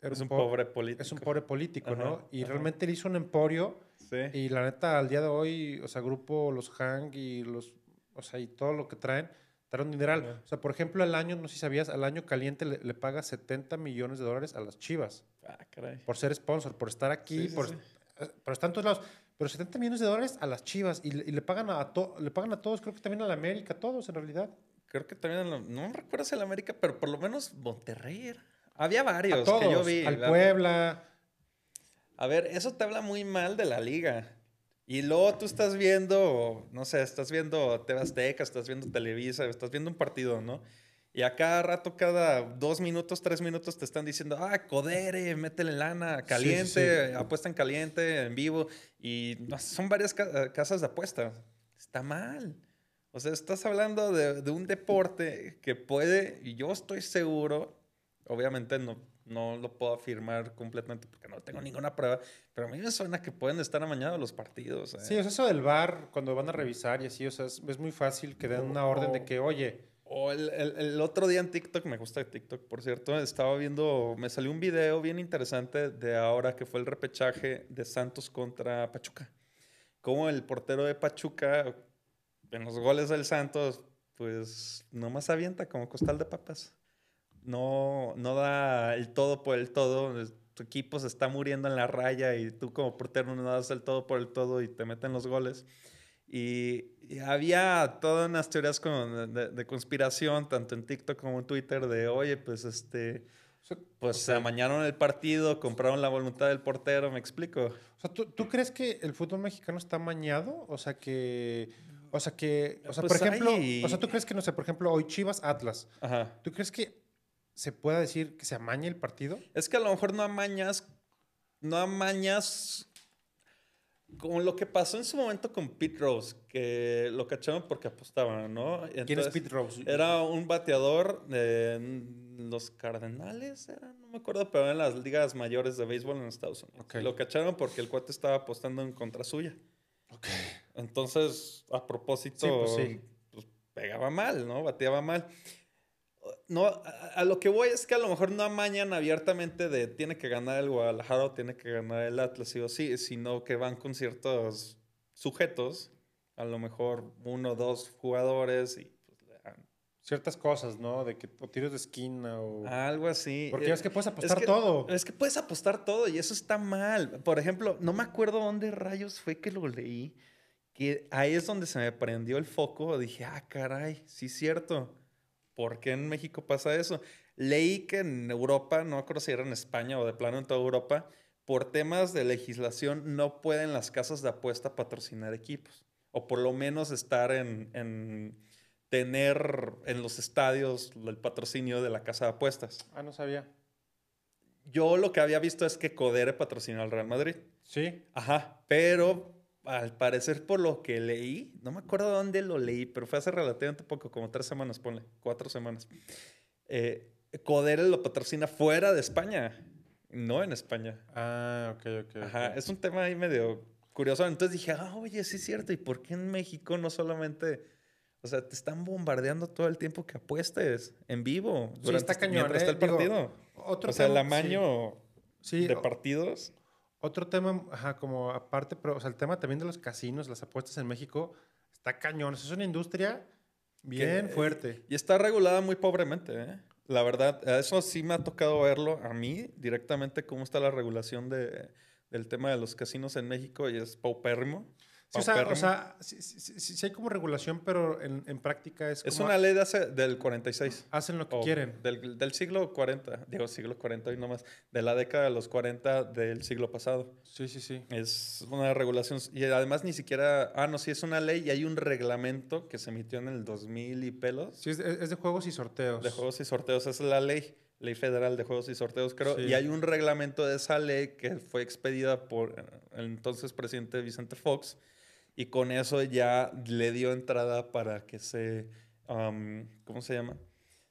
es un, pobre político. Es un pobre político, ¿no? Y realmente él hizo un emporio. Sí. Y la neta, al día de hoy, o sea, grupo, los Hang y los, o sea, y todo lo que traen, traen un dineral. O sea, por ejemplo, al año, no sé si sabías, al año caliente le, paga 70 millones de dólares a las chivas. Ah, caray. Por ser sponsor, por estar aquí, por, eh, por estar en todos lados. Pero 70 millones de dólares a las chivas y, le, pagan a, le pagan a todos, creo que también a la América, todos en realidad. Creo que también, a la, no recuerdo si a la América, pero por lo menos Monterrey era. Había varios que yo vi. Al Puebla. A ver, eso te habla muy mal de la liga. Y luego tú estás viendo, no sé, estás viendo TV Azteca, estás viendo Televisa, estás viendo un partido, ¿no? Y a cada rato, cada dos minutos, tres minutos, te están diciendo, ah, Codere, métele lana, caliente, apuesta en caliente, en vivo. Y son varias casas de apuesta. Está mal. O sea, estás hablando de, de un deporte que puede, y yo estoy seguro, Obviamente no, no lo puedo afirmar completamente porque no tengo ninguna prueba, pero a mí me suena que pueden estar amañados los partidos. ¿eh? Sí, o sea, eso del bar, cuando van a revisar y así, o sea, es, muy fácil que den una orden de que, oye. O el, el, otro día en TikTok, me gusta TikTok, por cierto, estaba viendo, me salió un video bien interesante de ahora que fue el repechaje de Santos contra Pachuca. Como el portero de Pachuca, en los goles del Santos, pues nomás avienta como costal de papas no, no da el todo por el todo. Tu equipo se está muriendo en la raya y tú como portero no das el todo por el todo y te meten los goles. Y, había todas unas teorías de, conspiración, tanto en TikTok como en Twitter, de, oye, pues este, pues se amañaron el partido, compraron la voluntad del portero, ¿me explico? O sea, ¿tú, ¿tú, crees que el fútbol mexicano está amañado? O sea, que, o sea, que, o sea, por pues ejemplo, o sea, ¿tú crees que, no sé, por ejemplo, hoy Chivas Atlas, Ajá. ¿tú crees que se pueda decir que se amaña el partido? Es que a lo mejor no amañas, no amañas como lo que pasó en su momento con Pete Rose, que lo cacharon porque apostaban, ¿no? ¿Quién es Pete Rose? Era un bateador de los Cardenales, no me acuerdo, pero en las ligas mayores de béisbol en Estados Unidos. Lo cacharon porque el cuate estaba apostando en contra suya. Okay. Entonces, a propósito, pues, pues, pegaba mal, ¿no? Bateaba mal no, a, lo que voy es que a lo mejor no amañan abiertamente de tiene que ganar el Guadalajara o tiene que ganar el Atlas, o sí, sino que van con ciertos sujetos, a lo mejor uno o dos jugadores y pues, ciertas cosas, ¿no? De que o tiros de esquina o algo así. Porque es que puedes apostar todo. Es que puedes apostar todo y eso está mal. Por ejemplo, no me acuerdo dónde rayos fue que lo leí, que ahí es donde se me prendió el foco, dije, "Ah, caray, sí es cierto." ¿Por qué en México pasa eso? Leí que en Europa, no acuerdo si era en España o de plano en toda Europa, por temas de legislación no pueden las casas de apuesta patrocinar equipos. O por lo menos estar en, tener en los estadios el patrocinio de la casa de apuestas. Ah, no sabía. Yo lo que había visto es que Codere patrocinó al Real Madrid. Sí. Ajá, pero al parecer por lo que leí, no me acuerdo dónde lo leí, pero fue hace relativamente poco, como tres semanas, ponle, cuatro semanas. Eh, Codere lo patrocina fuera de España, no en España. Ah, ok, ok. Ajá, es un tema ahí medio curioso. Entonces dije, ah, oye, sí es cierto, ¿y por qué en México no solamente... O sea, te están bombardeando todo el tiempo que apuestes en vivo. Sí, está cañón. Mientras está el eh, digo, partido. otro o sea, el amaño sí, de o- partidos. Otro tema, ajá, como aparte, pero o sea, el tema también de los casinos, las apuestas en México, está cañón. Es una industria bien Que- fuerte. Y está regulada muy pobremente, ¿eh? La verdad, eso sí me ha tocado verlo a mí directamente, cómo está la regulación de, del tema de los casinos en México y es paupérrimo. Sí, o sea, o sea sí, sí- sí- sí hay como regulación, pero en, en práctica es es como una ley de hace, del 46. hacen lo que quieren. Del, del siglo 40, digo siglo 40 y no más, de la década de los 40 del siglo pasado. Sí, sí, sí. Es una regulación y además ni siquiera, ah, no, sí es una ley y hay un reglamento que se emitió en el 2000 y pelos. Sí, es, es de juegos y sorteos. De juegos y sorteos, es la ley, ley federal de juegos y sorteos, creo. Sí. Y hay un reglamento de esa ley que fue expedida por eh, el entonces presidente Vicente Fox. Y con eso ya le dio entrada para que se, am, ¿cómo se llama?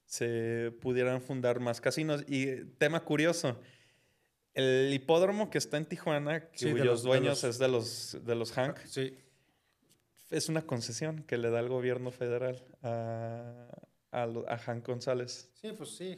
Se pudieran fundar más casinos. Y eh, tema curioso, el hipódromo que está en Tijuana, Sí, de cuyos los- de dueños los- es de los, de los Hank, Sí. es una concesión que le da el gobierno federal a, a, a Hank González. Sí, pues sí.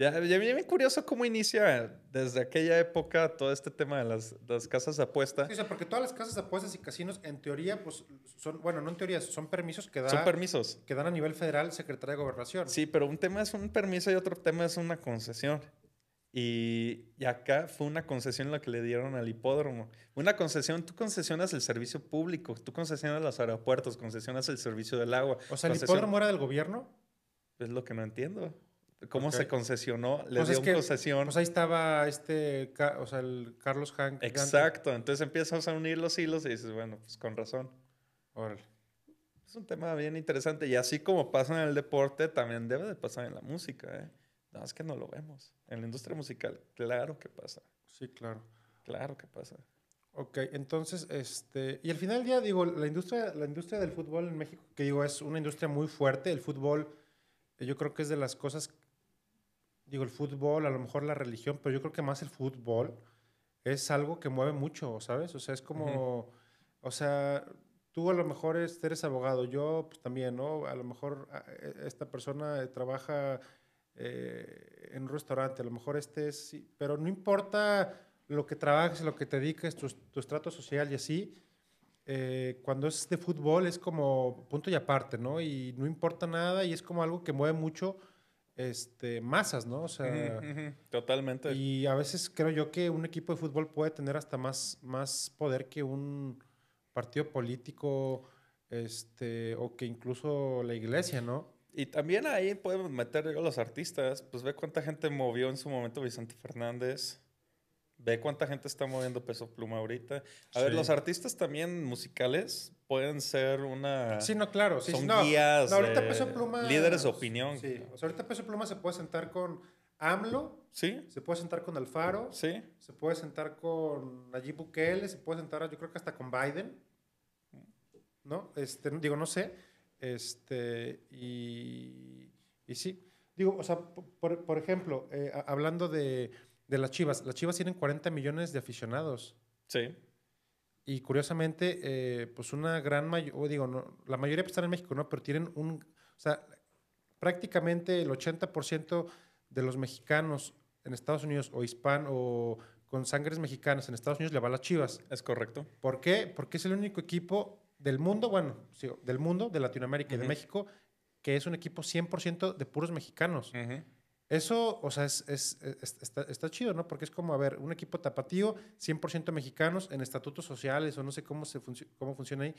Ya, ya bien curioso cómo inicia desde aquella época todo este tema de las, las casas de apuesta. Sí, o sea, porque todas las casas de apuestas y casinos, en teoría, pues son, bueno, no en teoría, son permisos que, da, Son permisos. que dan a nivel federal Secretaría de Gobernación. Sí, pero un tema es un permiso y otro tema es una concesión. Y, y acá fue una concesión la que le dieron al hipódromo. Una concesión, tú concesionas el servicio público, tú concesionas los aeropuertos, concesionas el servicio del agua. O sea, el hipódromo era del gobierno. Es lo que no entiendo. ¿Cómo Ok. se concesionó? Le Pues dio es que, concesión. Pues ahí estaba este, o sea, el Carlos Hank. Exacto. Entonces empiezas a unir los hilos y dices, bueno, pues con razón. Órale. Es un tema bien interesante. Y así como pasa en el deporte, también debe de pasar en la música. ¿eh? Nada más que no lo vemos. En la industria musical, claro que pasa. Sí, claro. Claro que pasa. Ok, entonces, este, y al final del día, digo, la industria, la industria del fútbol en México, que digo, es una industria muy fuerte, el fútbol, eh, yo creo que es de las cosas, digo, el fútbol, a lo mejor la religión, pero yo creo que más el fútbol es algo que mueve mucho, ¿sabes? O sea, es como, o sea, tú a lo mejor es- eres abogado, yo pues también, ¿no? A lo mejor ah, eh, esta persona trabaja eh, en un restaurante, a lo mejor este es, sí, pero no importa lo que trabajes, lo que te dediques, tu, tu estrato social y así, eh, cuando es de fútbol es como punto y aparte, ¿no? Y no importa nada y es como algo que mueve mucho este, masas, ¿no? O sea. Totalmente. y a veces creo yo que un equipo de fútbol puede tener hasta más, más poder que un partido político este, o que incluso la iglesia, ¿no? Y también ahí podemos meter los artistas. Pues ve cuánta gente movió en su momento Vicente Fernández. Ve cuánta gente está moviendo Peso Pluma ahorita. A ver, los artistas también musicales pueden ser una... Sí, no, claro. Sí, son no. guías, No, ahorita de Peso Pluma. líderes de opinión. Sí, o sea, ahorita Peso Pluma se puede sentar con AMLO, ¿Sí? se puede sentar con Alfaro, ¿Sí? se puede sentar con Nayib Bukele, se puede sentar, yo creo que hasta con Biden. ¿No? Este, digo, no sé. Este, y, y sí. Digo, o sea, po- por, por ejemplo, eh, hablando de, de las Chivas, las Chivas tienen 40 millones de aficionados. Sí. Y curiosamente, eh, pues una gran mayoría, digo, no, la mayoría pues, están en México, ¿no? Pero tienen un, o sea, prácticamente el 80% de los mexicanos en Estados Unidos o hispan o con sangres mexicanas en Estados Unidos le va a las Chivas. Es correcto. ¿Por qué? Porque es el único equipo del mundo, bueno, sí, del mundo, de Latinoamérica y de. México, que es un equipo 100% de puros mexicanos. Ujú. Eso, o sea, es, es- es- está, está chido, ¿no? Porque es como, a ver, un equipo tapatío, 100% mexicanos, en estatutos sociales o no sé cómo, se cómo funciona ahí,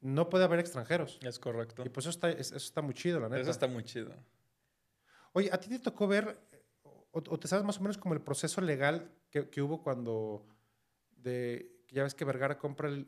no puede haber extranjeros. Es correcto. Y pues eso está, es- eso está muy chido, la neta. Eso está muy chido. Oye, ¿a ti te tocó ver, o, o te sabes más o menos como el proceso legal que, que hubo cuando, de, ya ves que Vergara compra el.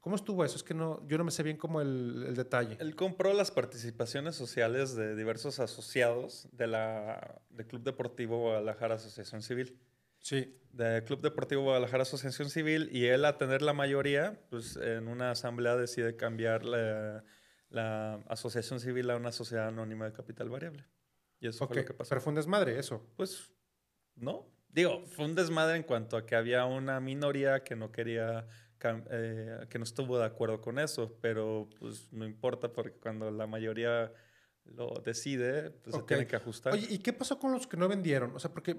¿Cómo estuvo eso? Es que no, yo no me sé bien como el, el detalle. Él compró las participaciones sociales de diversos asociados de la de Club Deportivo Guadalajara Asociación Civil. Sí. De Club Deportivo Guadalajara Asociación Civil y él a tener la mayoría, pues en una asamblea decide cambiar la, la asociación civil a una sociedad anónima de capital variable. Y eso fue lo que pasó. Pero fue un desmadre eso. Pues no. Digo, fue un desmadre en cuanto a que había una minoría que no quería eh, que no estuvo de acuerdo con eso, pero pues no importa porque cuando la mayoría lo decide, pues se tiene que ajustar. Oye, ¿y qué pasó con los que no vendieron? O sea, porque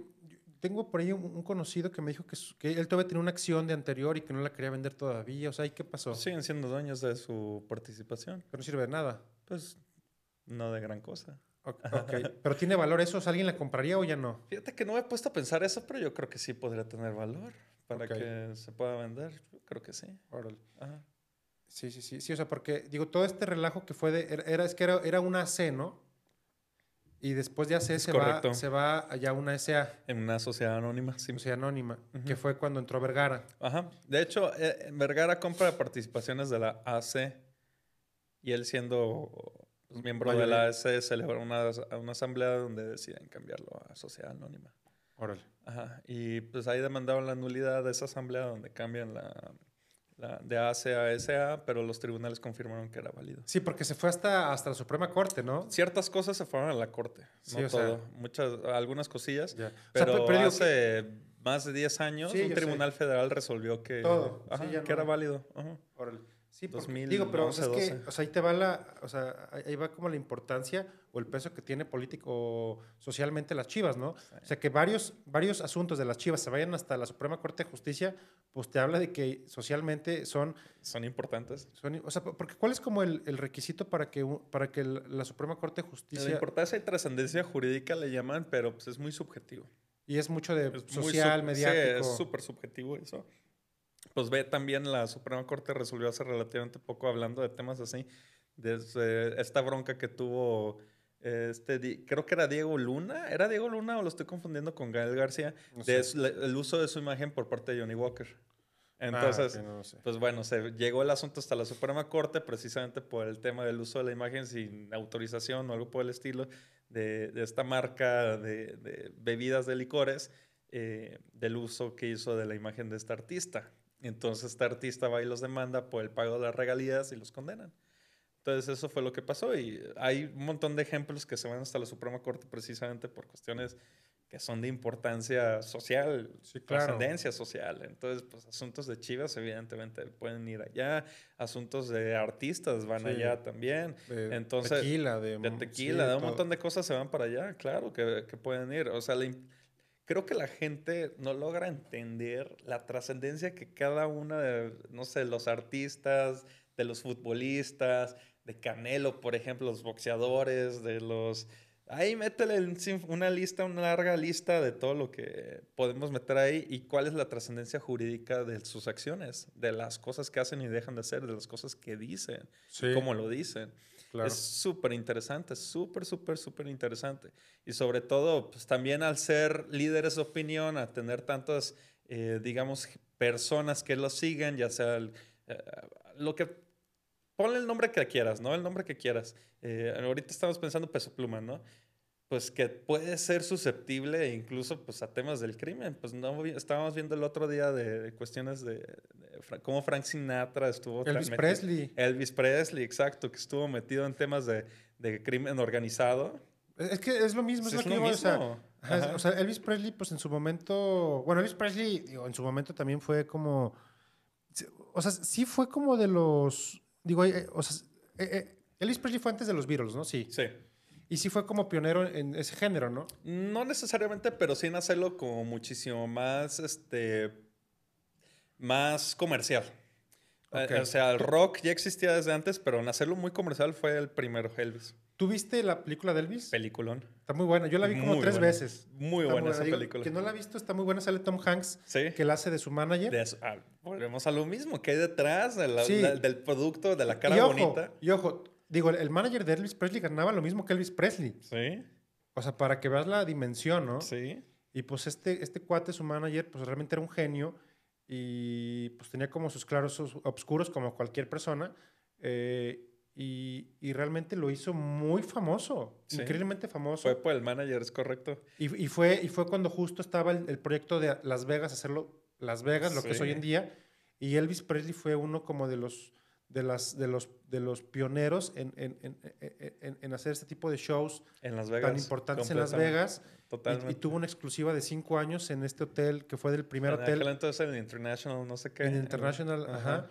tengo por ahí un, conocido que me dijo que, que, él todavía tenía una acción de anterior y que no la quería vender todavía. O sea, ¿y qué pasó? Siguen siendo dueños de su participación. Pero no sirve de nada. Pues no de gran cosa. Ok, pero ¿tiene valor eso? ¿Alguien la compraría o ya no? Fíjate que no me he puesto a pensar eso, pero yo creo que sí podría tener valor para que se pueda vender. Yo creo que sí. Órale. Sí, sí, sí. Sí, o sea, porque, digo, todo este relajo que fue de. Era, es que era, era una C, ¿no? Y después de AC se va, se va allá una SA. En una sociedad anónima, sí. Sociedad anónima, que fue cuando entró Vergara. Ajá. De hecho, eh, Vergara compra participaciones de la AC y él siendo pues, miembro de la AC celebra una, una asamblea donde deciden cambiarlo a sociedad anónima. Órale. Ajá. Y pues ahí demandaron la nulidad de esa asamblea donde cambian la, de AC a SA, pero los tribunales confirmaron que era válido. Sí, porque se fue hasta, hasta la Suprema Corte, ¿no? Ciertas cosas se fueron a la Corte, no todo. Muchas, algunas cosillas, pero, hace más de 10 años un tribunal federal resolvió que, todo. que era válido. Sí, digo, pero es que, o sea, ahí te va la, o sea, ahí va como la importancia o el peso que tiene político socialmente las Chivas, ¿no? O sea, que varios, varios asuntos de las Chivas se vayan hasta la Suprema Corte de Justicia, pues te habla de que socialmente son... Son importantes. o sea, porque ¿cuál es como el, el requisito para que, para que la Suprema Corte de Justicia... La importancia y trascendencia jurídica le llaman, pero pues es muy subjetivo. Y es mucho de social, mediático. Sí, es súper subjetivo eso. Pues ve, también la Suprema Corte resolvió hace relativamente poco hablando de temas así, desde esta bronca que tuvo, este, creo que era Diego Luna, ¿era Diego Luna o lo estoy confundiendo con Gael García? el uso de su imagen por parte de Johnny Walker. Entonces, ah, pues bueno, se llegó el asunto hasta la Suprema Corte precisamente por el tema del uso de la imagen sin autorización o algo por el estilo de, esta marca de, bebidas de licores, eh, del uso que hizo de la imagen de esta artista. Entonces este artista va y los demanda por el pago de las regalías y los condenan. Entonces eso fue lo que pasó y hay un montón de ejemplos que se van hasta la Suprema Corte precisamente por cuestiones que son de importancia social, trascendencia social. Entonces, pues asuntos de Chivas evidentemente pueden ir allá, asuntos de artistas van allá también. De Entonces, tequila, de, tequila, de un montón de cosas se van para allá, claro que, que pueden ir. O sea, la, creo que la gente no logra entender la trascendencia que cada una de, no sé, los artistas, de los futbolistas, de Canelo, por ejemplo, los boxeadores, de los... Ahí métele una lista, una larga lista de todo lo que podemos meter ahí y cuál es la trascendencia jurídica de sus acciones, de las cosas que hacen y dejan de hacer, de las cosas que dicen, cómo lo dicen. Es súper interesante, súper, súper, súper interesante. Y sobre todo, pues también al ser líderes de opinión, a tener tantas, eh, digamos, personas que lo sigan, ya sea eh, lo que... Ponle el nombre que quieras, ¿no? El nombre que quieras. Eh, ahorita estamos pensando peso pluma, ¿no? Pues que puede ser susceptible incluso pues a temas del crimen. Pues no estábamos viendo el otro día de, cuestiones de, cómo Frank Sinatra estuvo Elvis Presley. Elvis Presley, exacto, que estuvo metido en temas de, crimen organizado. Es que es lo mismo, es, lo, que O, sea, Elvis Presley, pues en su momento, bueno, Elvis Presley, digo, en su momento también fue como, o sea, sí fue como de los, digo, eh, o sea, eh, eh, Elvis Presley fue antes de los Beatles, ¿no? Sí. Sí. Y sí fue como pionero en ese género, ¿no? No necesariamente, pero sí en hacerlo como muchísimo más, este, más comercial. Eh, o sea, el rock ya existía desde antes, pero en hacerlo muy comercial fue el primero, Elvis. ¿Tú viste la película de Elvis? Peliculón. Está muy buena. Yo la vi como tres veces. Muy buena, esa película. Que no la ha visto, está muy buena. Sale Tom Hanks, que la hace de su manager. Ah, volvemos a lo mismo. que hay detrás del producto, de la cara bonita? Y ojo, Digo, el manager de Elvis Presley ganaba lo mismo que Elvis Presley. Sí. O sea, para que veas la dimensión, ¿no? Sí. Y pues este, este cuate, su manager, pues realmente era un genio y pues tenía como sus claros oscuros como cualquier persona. Eh, y, y, realmente lo hizo muy famoso, increíblemente famoso. Fue por el manager, es correcto. Y, y, fue, y fue cuando justo estaba el, proyecto de Las Vegas, hacerlo Las Vegas, lo que es hoy en día. Y Elvis Presley fue uno como de los, de las, de los, de los pioneros en, en, en, en hacer este tipo de shows en Las Vegas, tan importantes en Las Vegas. Totalmente. Y, tuvo una exclusiva de cinco años en este hotel, que fue del primer en hotel. entonces en el International, no sé qué. En International, ajá.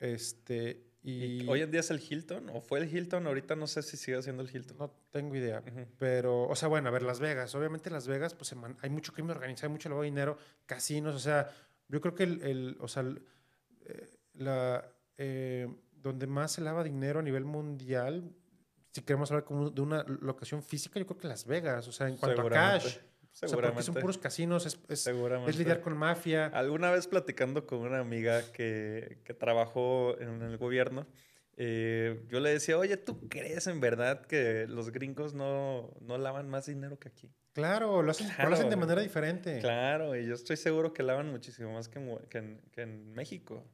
Este, y, hoy en día es el Hilton, o fue el Hilton, ahorita no sé si sigue siendo el Hilton. No tengo idea. Pero, o sea, bueno, a ver, Las Vegas. Obviamente Las Vegas, pues hay mucho crimen organizado, hay mucho lavado de dinero, casinos, o sea, yo creo que el, el o sea, eh, la, eh, donde más se lava dinero a nivel mundial, si queremos hablar como de una locación física, yo creo que Las Vegas, o sea, en cuanto a cash. Seguramente. porque son puros casinos, es, es, es, lidiar con mafia. Alguna vez platicando con una amiga que, que trabajó en el gobierno, eh, yo le decía, oye, ¿tú crees en verdad que los gringos no, no lavan más dinero que aquí? Claro, lo hacen, lo hacen de manera diferente. Claro, y yo estoy seguro que lavan muchísimo más que que en, que en México.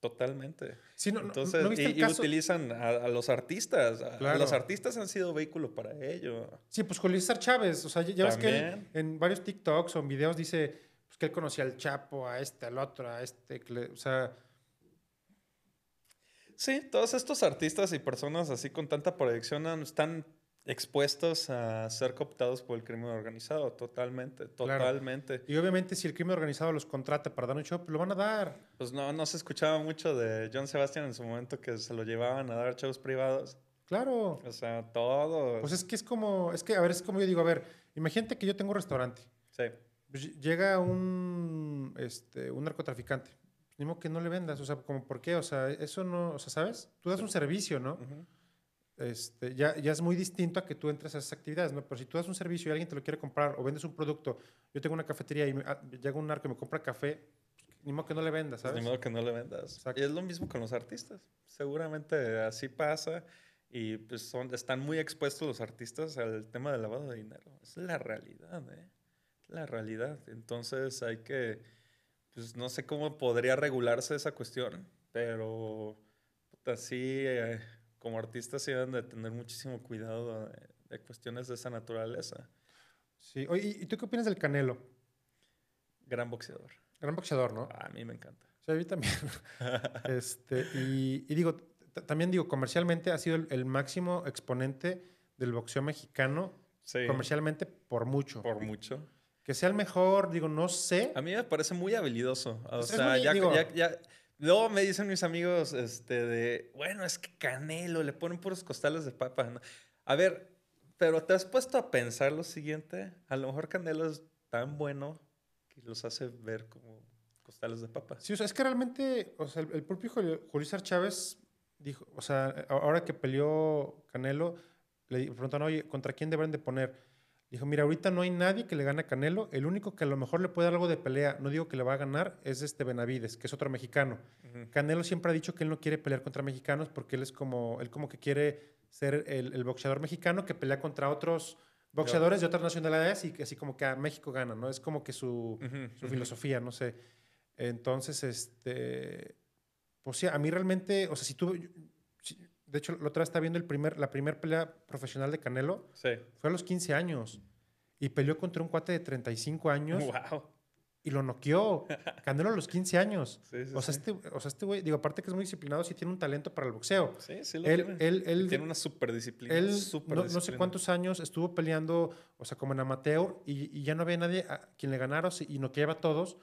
Totalmente. Sí, no, Entonces, y, utilizan a, los artistas. Los artistas han sido vehículo para ello. Sí, pues César Chávez. O sea, ya ves que en varios TikToks o en videos dice pues, que él conocía al Chapo, a este, al otro, a este. O sea. Sí, todos estos artistas y personas así con tanta proyección están expuestos a ser cooptados por el crimen organizado, totalmente, totalmente. Y obviamente si el crimen organizado los contrata para dar un show, pues lo van a dar. Pues no, no se escuchaba mucho de John Sebastian en su momento que se lo llevaban a dar shows privados. Claro. O sea, todo. Pues es que es como, es que, a ver, es como yo digo, a ver, imagínate que yo tengo un restaurante. Sí. Pues llega un, este, un narcotraficante. Ni modo que no le vendas, o sea, como, ¿por qué? O sea, eso no, o sea, ¿sabes? Tú das un servicio, ¿no? Este, ya, ya es muy distinto a que tú entres a esas actividades, ¿no? Pero si tú das un servicio y alguien te lo quiere comprar o vendes un producto, yo tengo una cafetería y ah, llega un narco y me compra café, pues, ni modo que no le vendas, ¿sabes? ni modo que no le vendas. Y es lo mismo con los artistas. Seguramente así pasa y pues son, están muy expuestos los artistas al tema del lavado de dinero. Es la realidad, ¿eh? La realidad. Entonces hay que, pues no sé cómo podría regularse esa cuestión, pero así... Eh, como artistas sí deben de tener muchísimo cuidado de, cuestiones de esa naturaleza. Sí. Oye, ¿y tú qué opinas del Canelo? Gran boxeador. Gran boxeador, ¿no? A mí me encanta. Sí, a mí también. este, y, digo, también digo, comercialmente ha sido el, máximo exponente del boxeo mexicano. Sí. Comercialmente por mucho. Por mucho. Que sea el mejor, digo, no sé. A mí me parece muy habilidoso. O sea, ya, ya, ya, Luego me dicen mis amigos, este, de, bueno, es que Canelo, le ponen puros costales de papa. A ver, pero ¿te has puesto a pensar lo siguiente? A lo mejor Canelo es tan bueno que los hace ver como costales de papa. Sí, o sea, es que realmente, o sea, el, propio Julio Chávez dijo, o sea, ahora que peleó Canelo, le preguntaron, oye, ¿contra quién deben de poner? Dijo, mira, ahorita no hay nadie que le gane a Canelo. El único que a lo mejor le puede dar algo de pelea, no digo que le va a ganar, es este Benavides, que es otro mexicano. Canelo siempre ha dicho que él no quiere pelear contra mexicanos porque él es como, él como que quiere ser el, boxeador mexicano que pelea contra otros boxeadores de otras nacionalidades y que así como que a México gana, ¿no? Es como que su, su filosofía, no sé. Entonces, este, pues sí, a mí realmente, o sea, si tú, de hecho, la otra vez estaba viendo el primer, la primera pelea profesional de Canelo. Sí. Fue a los 15 años. Y peleó contra un cuate de 35 años. ¡Wow! Y lo noqueó. Canelo a los 15 años. Sí, sí, o, sea, este, o sea, este güey, digo, aparte que es muy disciplinado, sí tiene un talento para el boxeo. Sí, sí lo él, tiene. Él, él, tiene una super disciplina. Él no, no, sé cuántos años estuvo peleando, o sea, como en amateur, y, y ya no había nadie a quien le ganara y noqueaba a todos.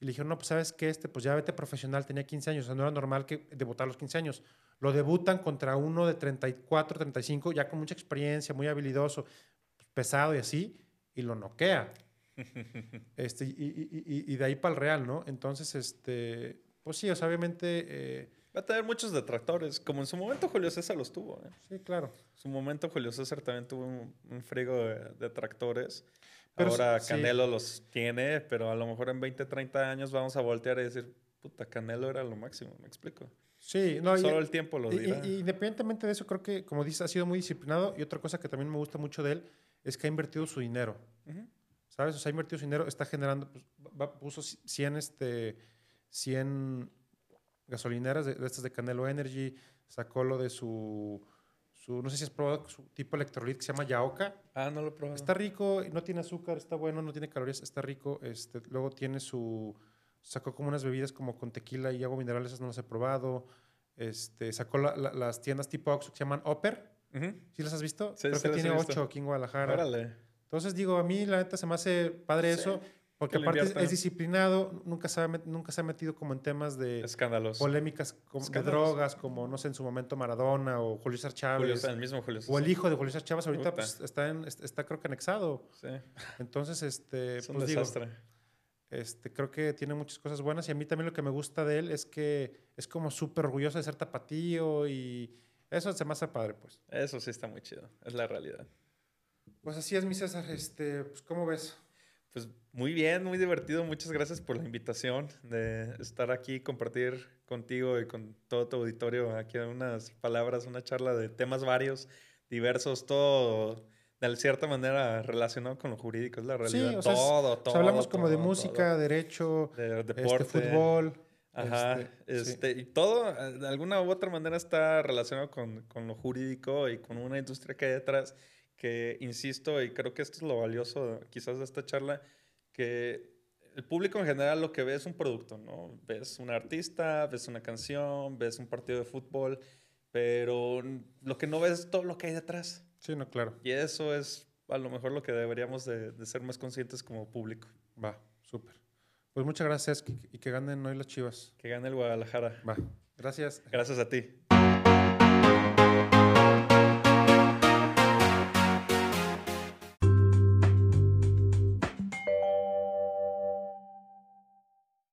Y le dijeron, no, pues sabes qué, este, pues ya vete profesional, tenía 15 años, o sea, no era normal que debutar a los 15 años. Lo debutan contra uno de 34, 35, ya con mucha experiencia, muy habilidoso, pesado y así, y lo noquea. este, y, y, de ahí para el Real, ¿no? Entonces, este, pues sí, o sea, obviamente... Eh, Va a tener muchos detractores, como en su momento Julio César los tuvo. ¿eh? Sí, claro. En su momento Julio César también tuvo un, un frigo de detractores. Ahora Canelo los tiene, pero a lo mejor en 20, 30 años vamos a voltear y decir, puta, Canelo era lo máximo, ¿me explico? Sí, no, Solo el tiempo lo dirá. Y, independientemente de eso, creo que, como dices, ha sido muy disciplinado. Y otra cosa que también me gusta mucho de él es que ha invertido su dinero. ¿Sabes? O sea, ha invertido su dinero, está generando, pues, puso 100 este, 100 gasolineras de, estas de Canelo Energy, sacó lo de su, su, no sé si has probado su tipo electrolit que se llama Yaoka. Ah, no lo he probado. Está rico, no tiene azúcar, está bueno, no tiene calorías, está rico. Este, luego tiene su, sacó como unas bebidas como con tequila y agua mineral, esas no las he probado. Este, sacó las tiendas tipo Oxxo que se llaman Oper. ¿Sí las has visto? Sí, Creo que tiene ocho aquí en Guadalajara. Órale. Entonces digo, a mí la neta se me hace padre eso. Porque aparte es, disciplinado, nunca se, ha, nunca se ha metido como en temas de Escándalos. polémicas como de drogas, como no sé, en su momento Maradona o Julio César Chávez. el mismo Julio César. O el hijo de Julio César Chávez ahorita pues, está, en, está creo que anexado. Sí. Entonces, este... Es un pues, desastre. este, creo que tiene muchas cosas buenas y a mí también lo que me gusta de él es que es como súper orgulloso de ser tapatío y eso se me hace padre, pues. Eso sí está muy chido, es la realidad. Pues así es, mi César. Este, pues, ¿cómo ves? Pues muy bien, muy divertido. Muchas gracias por la invitación de estar aquí, compartir contigo y con todo tu auditorio aquí unas palabras, una charla de temas varios, diversos, todo de cierta manera relacionado con lo jurídico, es la realidad. Sí, o sea, todo, todo. hablamos como de música, derecho, de, este, deporte, fútbol. Ajá, este, este y todo de alguna u otra manera está relacionado con, con lo jurídico y con una industria que hay detrás que insisto, y creo que esto es lo valioso quizás de esta charla, que el público en general lo que ve es un producto, ¿no? Ves un artista, ves una canción, ves un partido de fútbol, pero lo que no ves es todo lo que hay detrás. Sí, no, claro. Y eso es a lo mejor lo que deberíamos de, de ser más conscientes como público. Va, súper. Pues muchas gracias y que ganen hoy las chivas. Que gane el Guadalajara. Va, gracias. Gracias a ti.